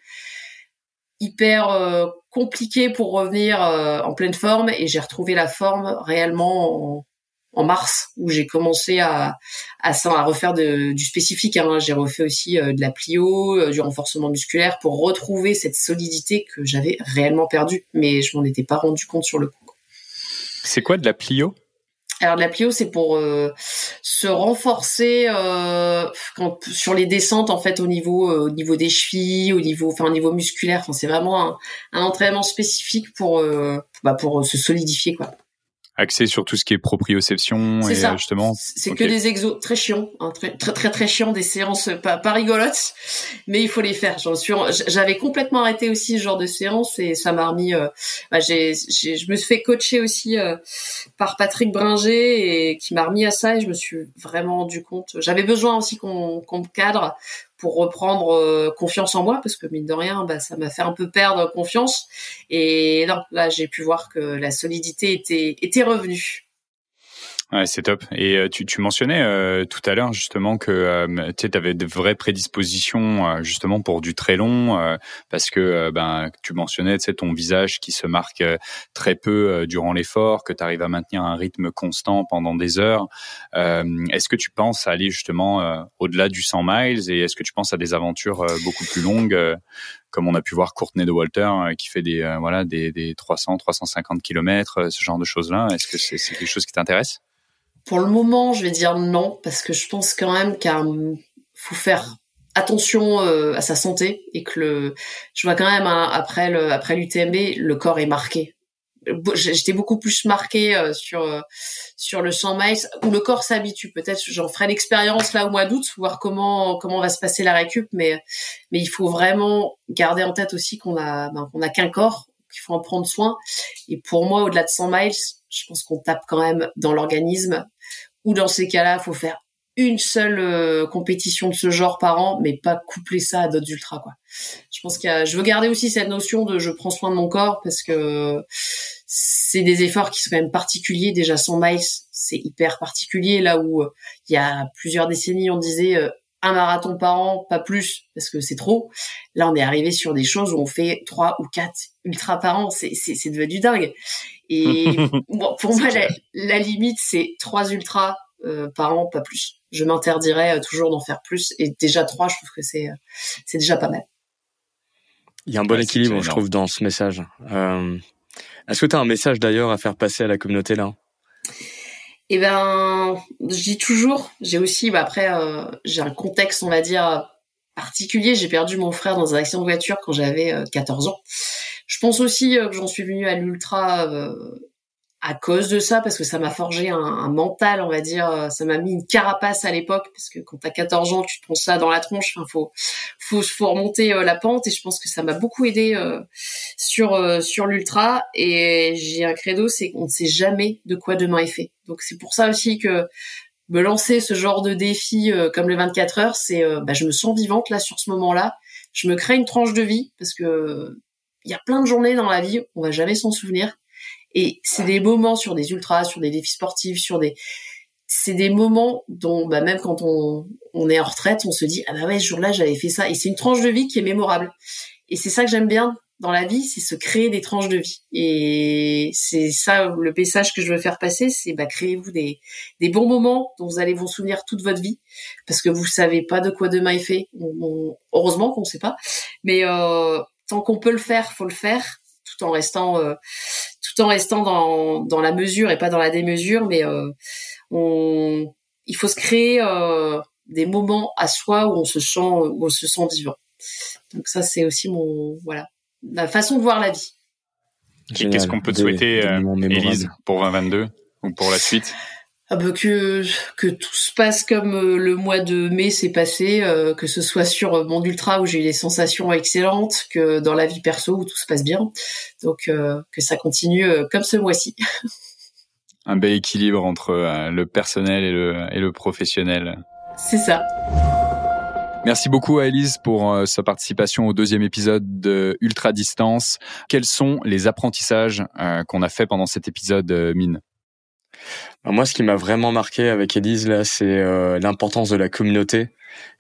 hyper euh, compliqué pour revenir euh, en pleine forme et j'ai retrouvé la forme réellement en, mars où j'ai commencé à, à, à refaire de, du spécifique. Hein. J'ai refait aussi euh, de la plio, du renforcement musculaire pour retrouver cette solidité que j'avais réellement perdue, mais je m'en étais pas rendu compte sur le coup. C'est quoi de la plio? Alors la plio, c'est pour euh, se renforcer euh, sur les descentes en fait au niveau euh, au niveau des chevilles, au niveau enfin au niveau musculaire. Enfin, c'est vraiment un, un, entraînement spécifique pour bah, pour se solidifier quoi axé sur tout ce qui est proprioception et ça. justement. C'est que des exos très chiants, hein, très, très très très chiants, des séances pas, pas rigolotes, mais il faut les faire. J'en suis, j'avais complètement arrêté aussi ce genre de séance et ça m'a remis. Euh, bah, j'ai, je me suis fait coacher aussi euh, par Patrick Bringer et qui m'a remis à ça et je me suis vraiment rendu compte. J'avais besoin aussi qu'on qu'on me cadre pour reprendre euh, confiance en moi parce que mine de rien bah ça m'a fait un peu perdre confiance. Et non là j'ai pu voir que la solidité était était revenue Ouais, c'est top. Et euh, tu, tu mentionnais euh, tout à l'heure justement que euh, tu avais de vraies prédispositions justement pour du très long, parce que ben tu mentionnais ton visage qui se marque très peu durant l'effort, que tu arrives à maintenir un rythme constant pendant des heures. est-ce que tu penses à aller justement au-delà du 100 miles et est-ce que tu penses à des aventures beaucoup plus longues comme on a pu voir Courtney de Walter qui fait des voilà des, des 300 350 kilomètres ce genre de choses là est-ce que c'est quelque chose qui t'intéresse? Pour le moment, je vais dire non parce que je pense quand même qu'il faut faire attention euh, à sa santé et que le, je vois quand même hein, après après l'UTMB, le corps est marqué. J'étais beaucoup plus marqué euh, sur euh, sur le 100 miles où le corps s'habitue. Peut-être j'en ferai l'expérience là au mois d'août, voir comment comment va se passer la récup, mais mais il faut vraiment garder en tête aussi qu'on a ben, qu'on a qu'un corps, qu'il faut en prendre soin. Et pour moi, au-delà de 100 miles, je pense qu'on tape quand même dans l'organisme. Ou dans ces cas-là, faut faire une seule euh, compétition de ce genre par an, mais pas coupler ça à d'autres ultras. Je pense qu'il je veux garder aussi cette notion de je prends soin de mon corps parce que c'est des efforts qui sont quand même particuliers. Déjà 100 miles, c'est hyper particulier là où euh, il y a plusieurs décennies on disait euh, un marathon par an, pas plus, parce que c'est trop. Là, on est arrivé sur des choses où on fait trois ou quatre ultras par an. C'est, c'est, c'est devenu dingue. Et bon, pour moi, la, limite, c'est trois ultras euh, par an, pas plus. Je m'interdirais euh, toujours d'en faire plus. Et déjà trois, je trouve que c'est, euh, c'est déjà pas mal. Il y a un bon équilibre, je trouve, dans ce message. est-ce que tu as un message d'ailleurs à faire passer à la communauté là? Eh ben, je dis toujours, j'ai aussi, bah après, euh, j'ai un contexte, on va dire, particulier. J'ai perdu mon frère dans un accident de voiture quand j'avais 14 euh, ans. Je pense aussi euh, que j'en suis venue à l'ultra à cause de ça, parce que ça m'a forgé un, mental, on va dire, euh, ça m'a mis une carapace à l'époque, parce que quand t'as 14 ans, tu te prends ça dans la tronche, enfin, faut, faut, faut remonter euh, la pente, et je pense que ça m'a beaucoup aidé euh, sur sur l'ultra. Et j'ai un credo, c'est qu'on ne sait jamais de quoi demain est fait. Donc c'est pour ça aussi que me lancer ce genre de défi comme les 24 heures, c'est, bah, je me sens vivante là sur ce moment-là. Je me crée une tranche de vie parce que il y a plein de journées dans la vie, on va jamais s'en souvenir. Et c'est des moments sur des ultras, sur des défis sportifs, sur des, c'est des moments dont, bah, même quand on, on est en retraite, on se dit, ah bah ouais, ce jour-là, j'avais fait ça. Et c'est une tranche de vie qui est mémorable. Et c'est ça que j'aime bien dans la vie, c'est se créer des tranches de vie. Et c'est ça le message que je veux faire passer, c'est bah créez-vous des, des bons moments dont vous allez vous souvenir toute votre vie, parce que vous savez pas de quoi demain est fait. heureusement qu'on sait pas, mais euh, tant qu'on peut le faire, faut le faire, tout en restant euh, tout en restant dans, dans la mesure et pas dans la démesure, mais euh, on, il faut se créer euh, des moments à soi où on se sent où on se sent vivant. Donc ça c'est aussi mon voilà la façon de voir la vie. Et qu'est-ce qu'on peut te souhaiter, euh, Élise, pour 2022 ou pour la suite? Ah bah que que tout se passe comme euh, le mois de mai s'est passé, euh, que ce soit sur mon ultra où j'ai eu des sensations excellentes, que dans la vie perso où tout se passe bien. Donc euh, que ça continue comme ce mois-ci. Un bel équilibre entre le personnel et le et le professionnel. C'est ça. Merci beaucoup à Elise pour sa participation au deuxième épisode de Ultra Distance. Quels sont les apprentissages qu'on a fait pendant cet épisode, Mine? Moi, ce qui m'a vraiment marqué avec Elise là, c'est euh, l'importance de la communauté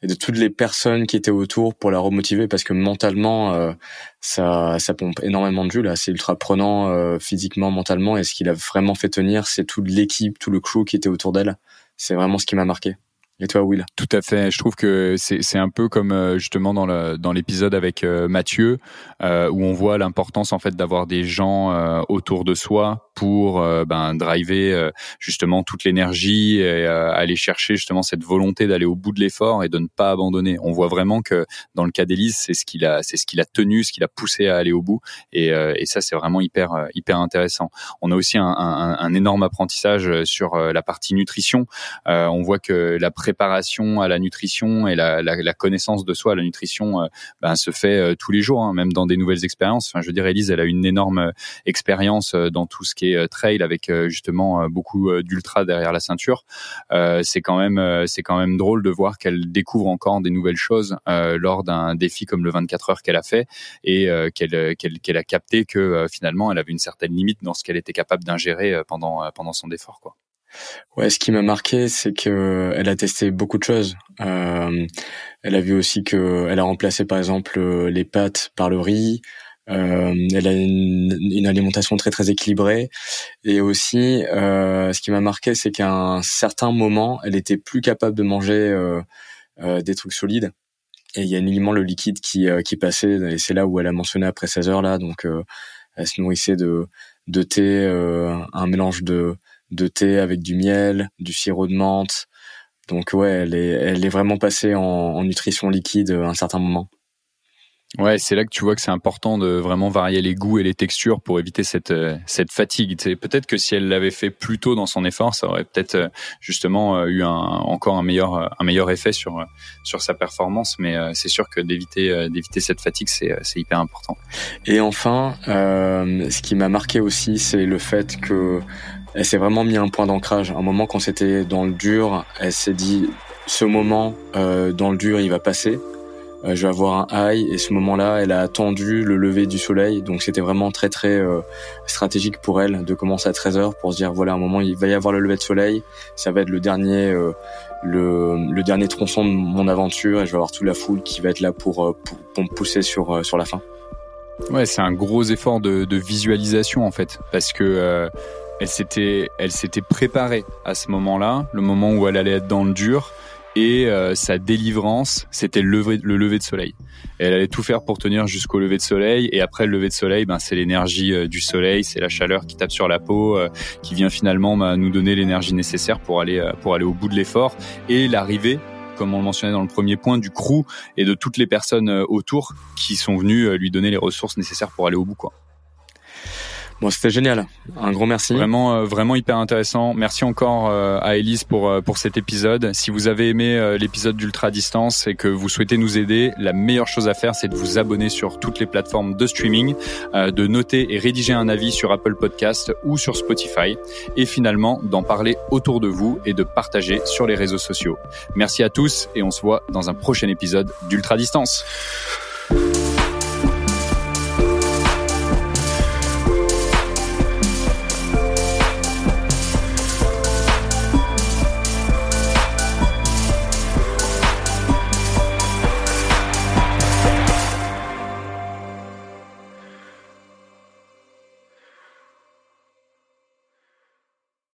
et de toutes les personnes qui étaient autour pour la remotiver parce que mentalement, euh, ça, ça pompe énormément de jus là. C'est ultra prenant euh, physiquement, mentalement, et ce qui l'a vraiment fait tenir, c'est toute l'équipe, tout le crew qui était autour d'elle. C'est vraiment ce qui m'a marqué. Et toi, Will? Tout à fait. Je trouve que c'est un peu comme euh, justement dans le dans l'épisode avec euh, Mathieu, euh, où on voit l'importance en fait d'avoir des gens euh, autour de soi pour ben driver justement toute l'énergie et aller chercher justement cette volonté d'aller au bout de l'effort et de ne pas abandonner. On voit vraiment que dans le cas d'Élise, c'est ce qu'il a c'est ce qu'il a tenu, ce qu'il a poussé à aller au bout. Et, et ça, c'est vraiment hyper hyper intéressant. On a aussi un, un, un énorme apprentissage sur la partie nutrition. on voit que la préparation à la nutrition et la, la, la connaissance de soi à la nutrition euh, ben, se fait euh, tous les jours, hein, même dans des nouvelles expériences. Enfin, je veux dire, Elise, elle a une énorme euh, expérience dans tout ce qui est trail avec justement beaucoup d'ultra derrière la ceinture. c'est quand même c'est quand même drôle de voir qu'elle découvre encore des nouvelles choses lors d'un défi comme le 24 heures qu'elle a fait et qu'elle qu'elle a capté que finalement elle avait une certaine limite dans ce qu'elle était capable d'ingérer pendant pendant son effort quoi. Ouais, ce qui m'a marqué, c'est que elle a testé beaucoup de choses. Euh, elle a vu aussi que elle a remplacé par exemple les pâtes par le riz. Euh, elle a une, une, alimentation très très équilibrée et aussi euh, ce qui m'a marqué c'est qu'à un certain moment elle était plus capable de manger euh, des trucs solides et il y a uniquement le liquide qui, qui passait et c'est là où elle a mentionné après 16 heures là donc elle se nourrissait de de thé un mélange de de thé avec du miel, du sirop de menthe. Donc ouais, elle est, elle est vraiment passée en, en nutrition liquide à un certain moment. Ouais, c'est là que tu vois que c'est important de vraiment varier les goûts et les textures pour éviter cette euh, cette fatigue. Peut-être que si elle l'avait fait plus tôt dans son effort, ça aurait peut-être euh, justement euh, eu un, encore un meilleur un meilleur effet sur sur sa performance. Mais c'est sûr que d'éviter d'éviter cette fatigue, c'est c'est hyper important. Et enfin, ce qui m'a marqué aussi, c'est le fait que elle s'est vraiment mis un point d'ancrage. Un moment quand c'était dans le dur, elle s'est dit ce moment euh, dans le dur, il va passer. Euh, je vais avoir un high et ce moment-là, elle a attendu le lever du soleil. Donc c'était vraiment très très euh, stratégique pour elle de commencer à 13 h pour se dire voilà un moment il va y avoir le lever de soleil. Ça va être le dernier euh, le, le, dernier tronçon de mon aventure et je vais avoir toute la foule qui va être là pour euh, pour, pour me pousser sur sur la fin. Ouais, c'est un gros effort de, de, visualisation en fait, parce que elle s'était, elle s'était préparée à ce moment-là, le moment où elle allait être dans le dur, et euh, sa délivrance, c'était le lever, le lever de soleil. elle allait tout faire pour tenir jusqu'au lever de soleil, et après le lever de soleil, ben c'est l'énergie euh, du soleil, c'est la chaleur qui tape sur la peau, euh, qui vient finalement ben, nous donner l'énergie nécessaire pour aller pour aller au bout de l'effort, et l'arrivée comme on le mentionnait dans le premier point, du crew et de toutes les personnes autour qui sont venues lui donner les ressources nécessaires pour aller au bout. Quoi. Bon, c'était génial. Un gros merci. Vraiment, euh, vraiment hyper intéressant. Merci encore euh, à Elise pour euh, pour cet épisode. Si vous avez aimé l'épisode d'Ultra Distance et que vous souhaitez nous aider, la meilleure chose à faire, c'est de vous abonner sur toutes les plateformes de streaming, de noter et rédiger un avis sur Apple Podcast ou sur Spotify, et finalement d'en parler autour de vous et de partager sur les réseaux sociaux. Merci à tous et on se voit dans un prochain épisode d'Ultra Distance.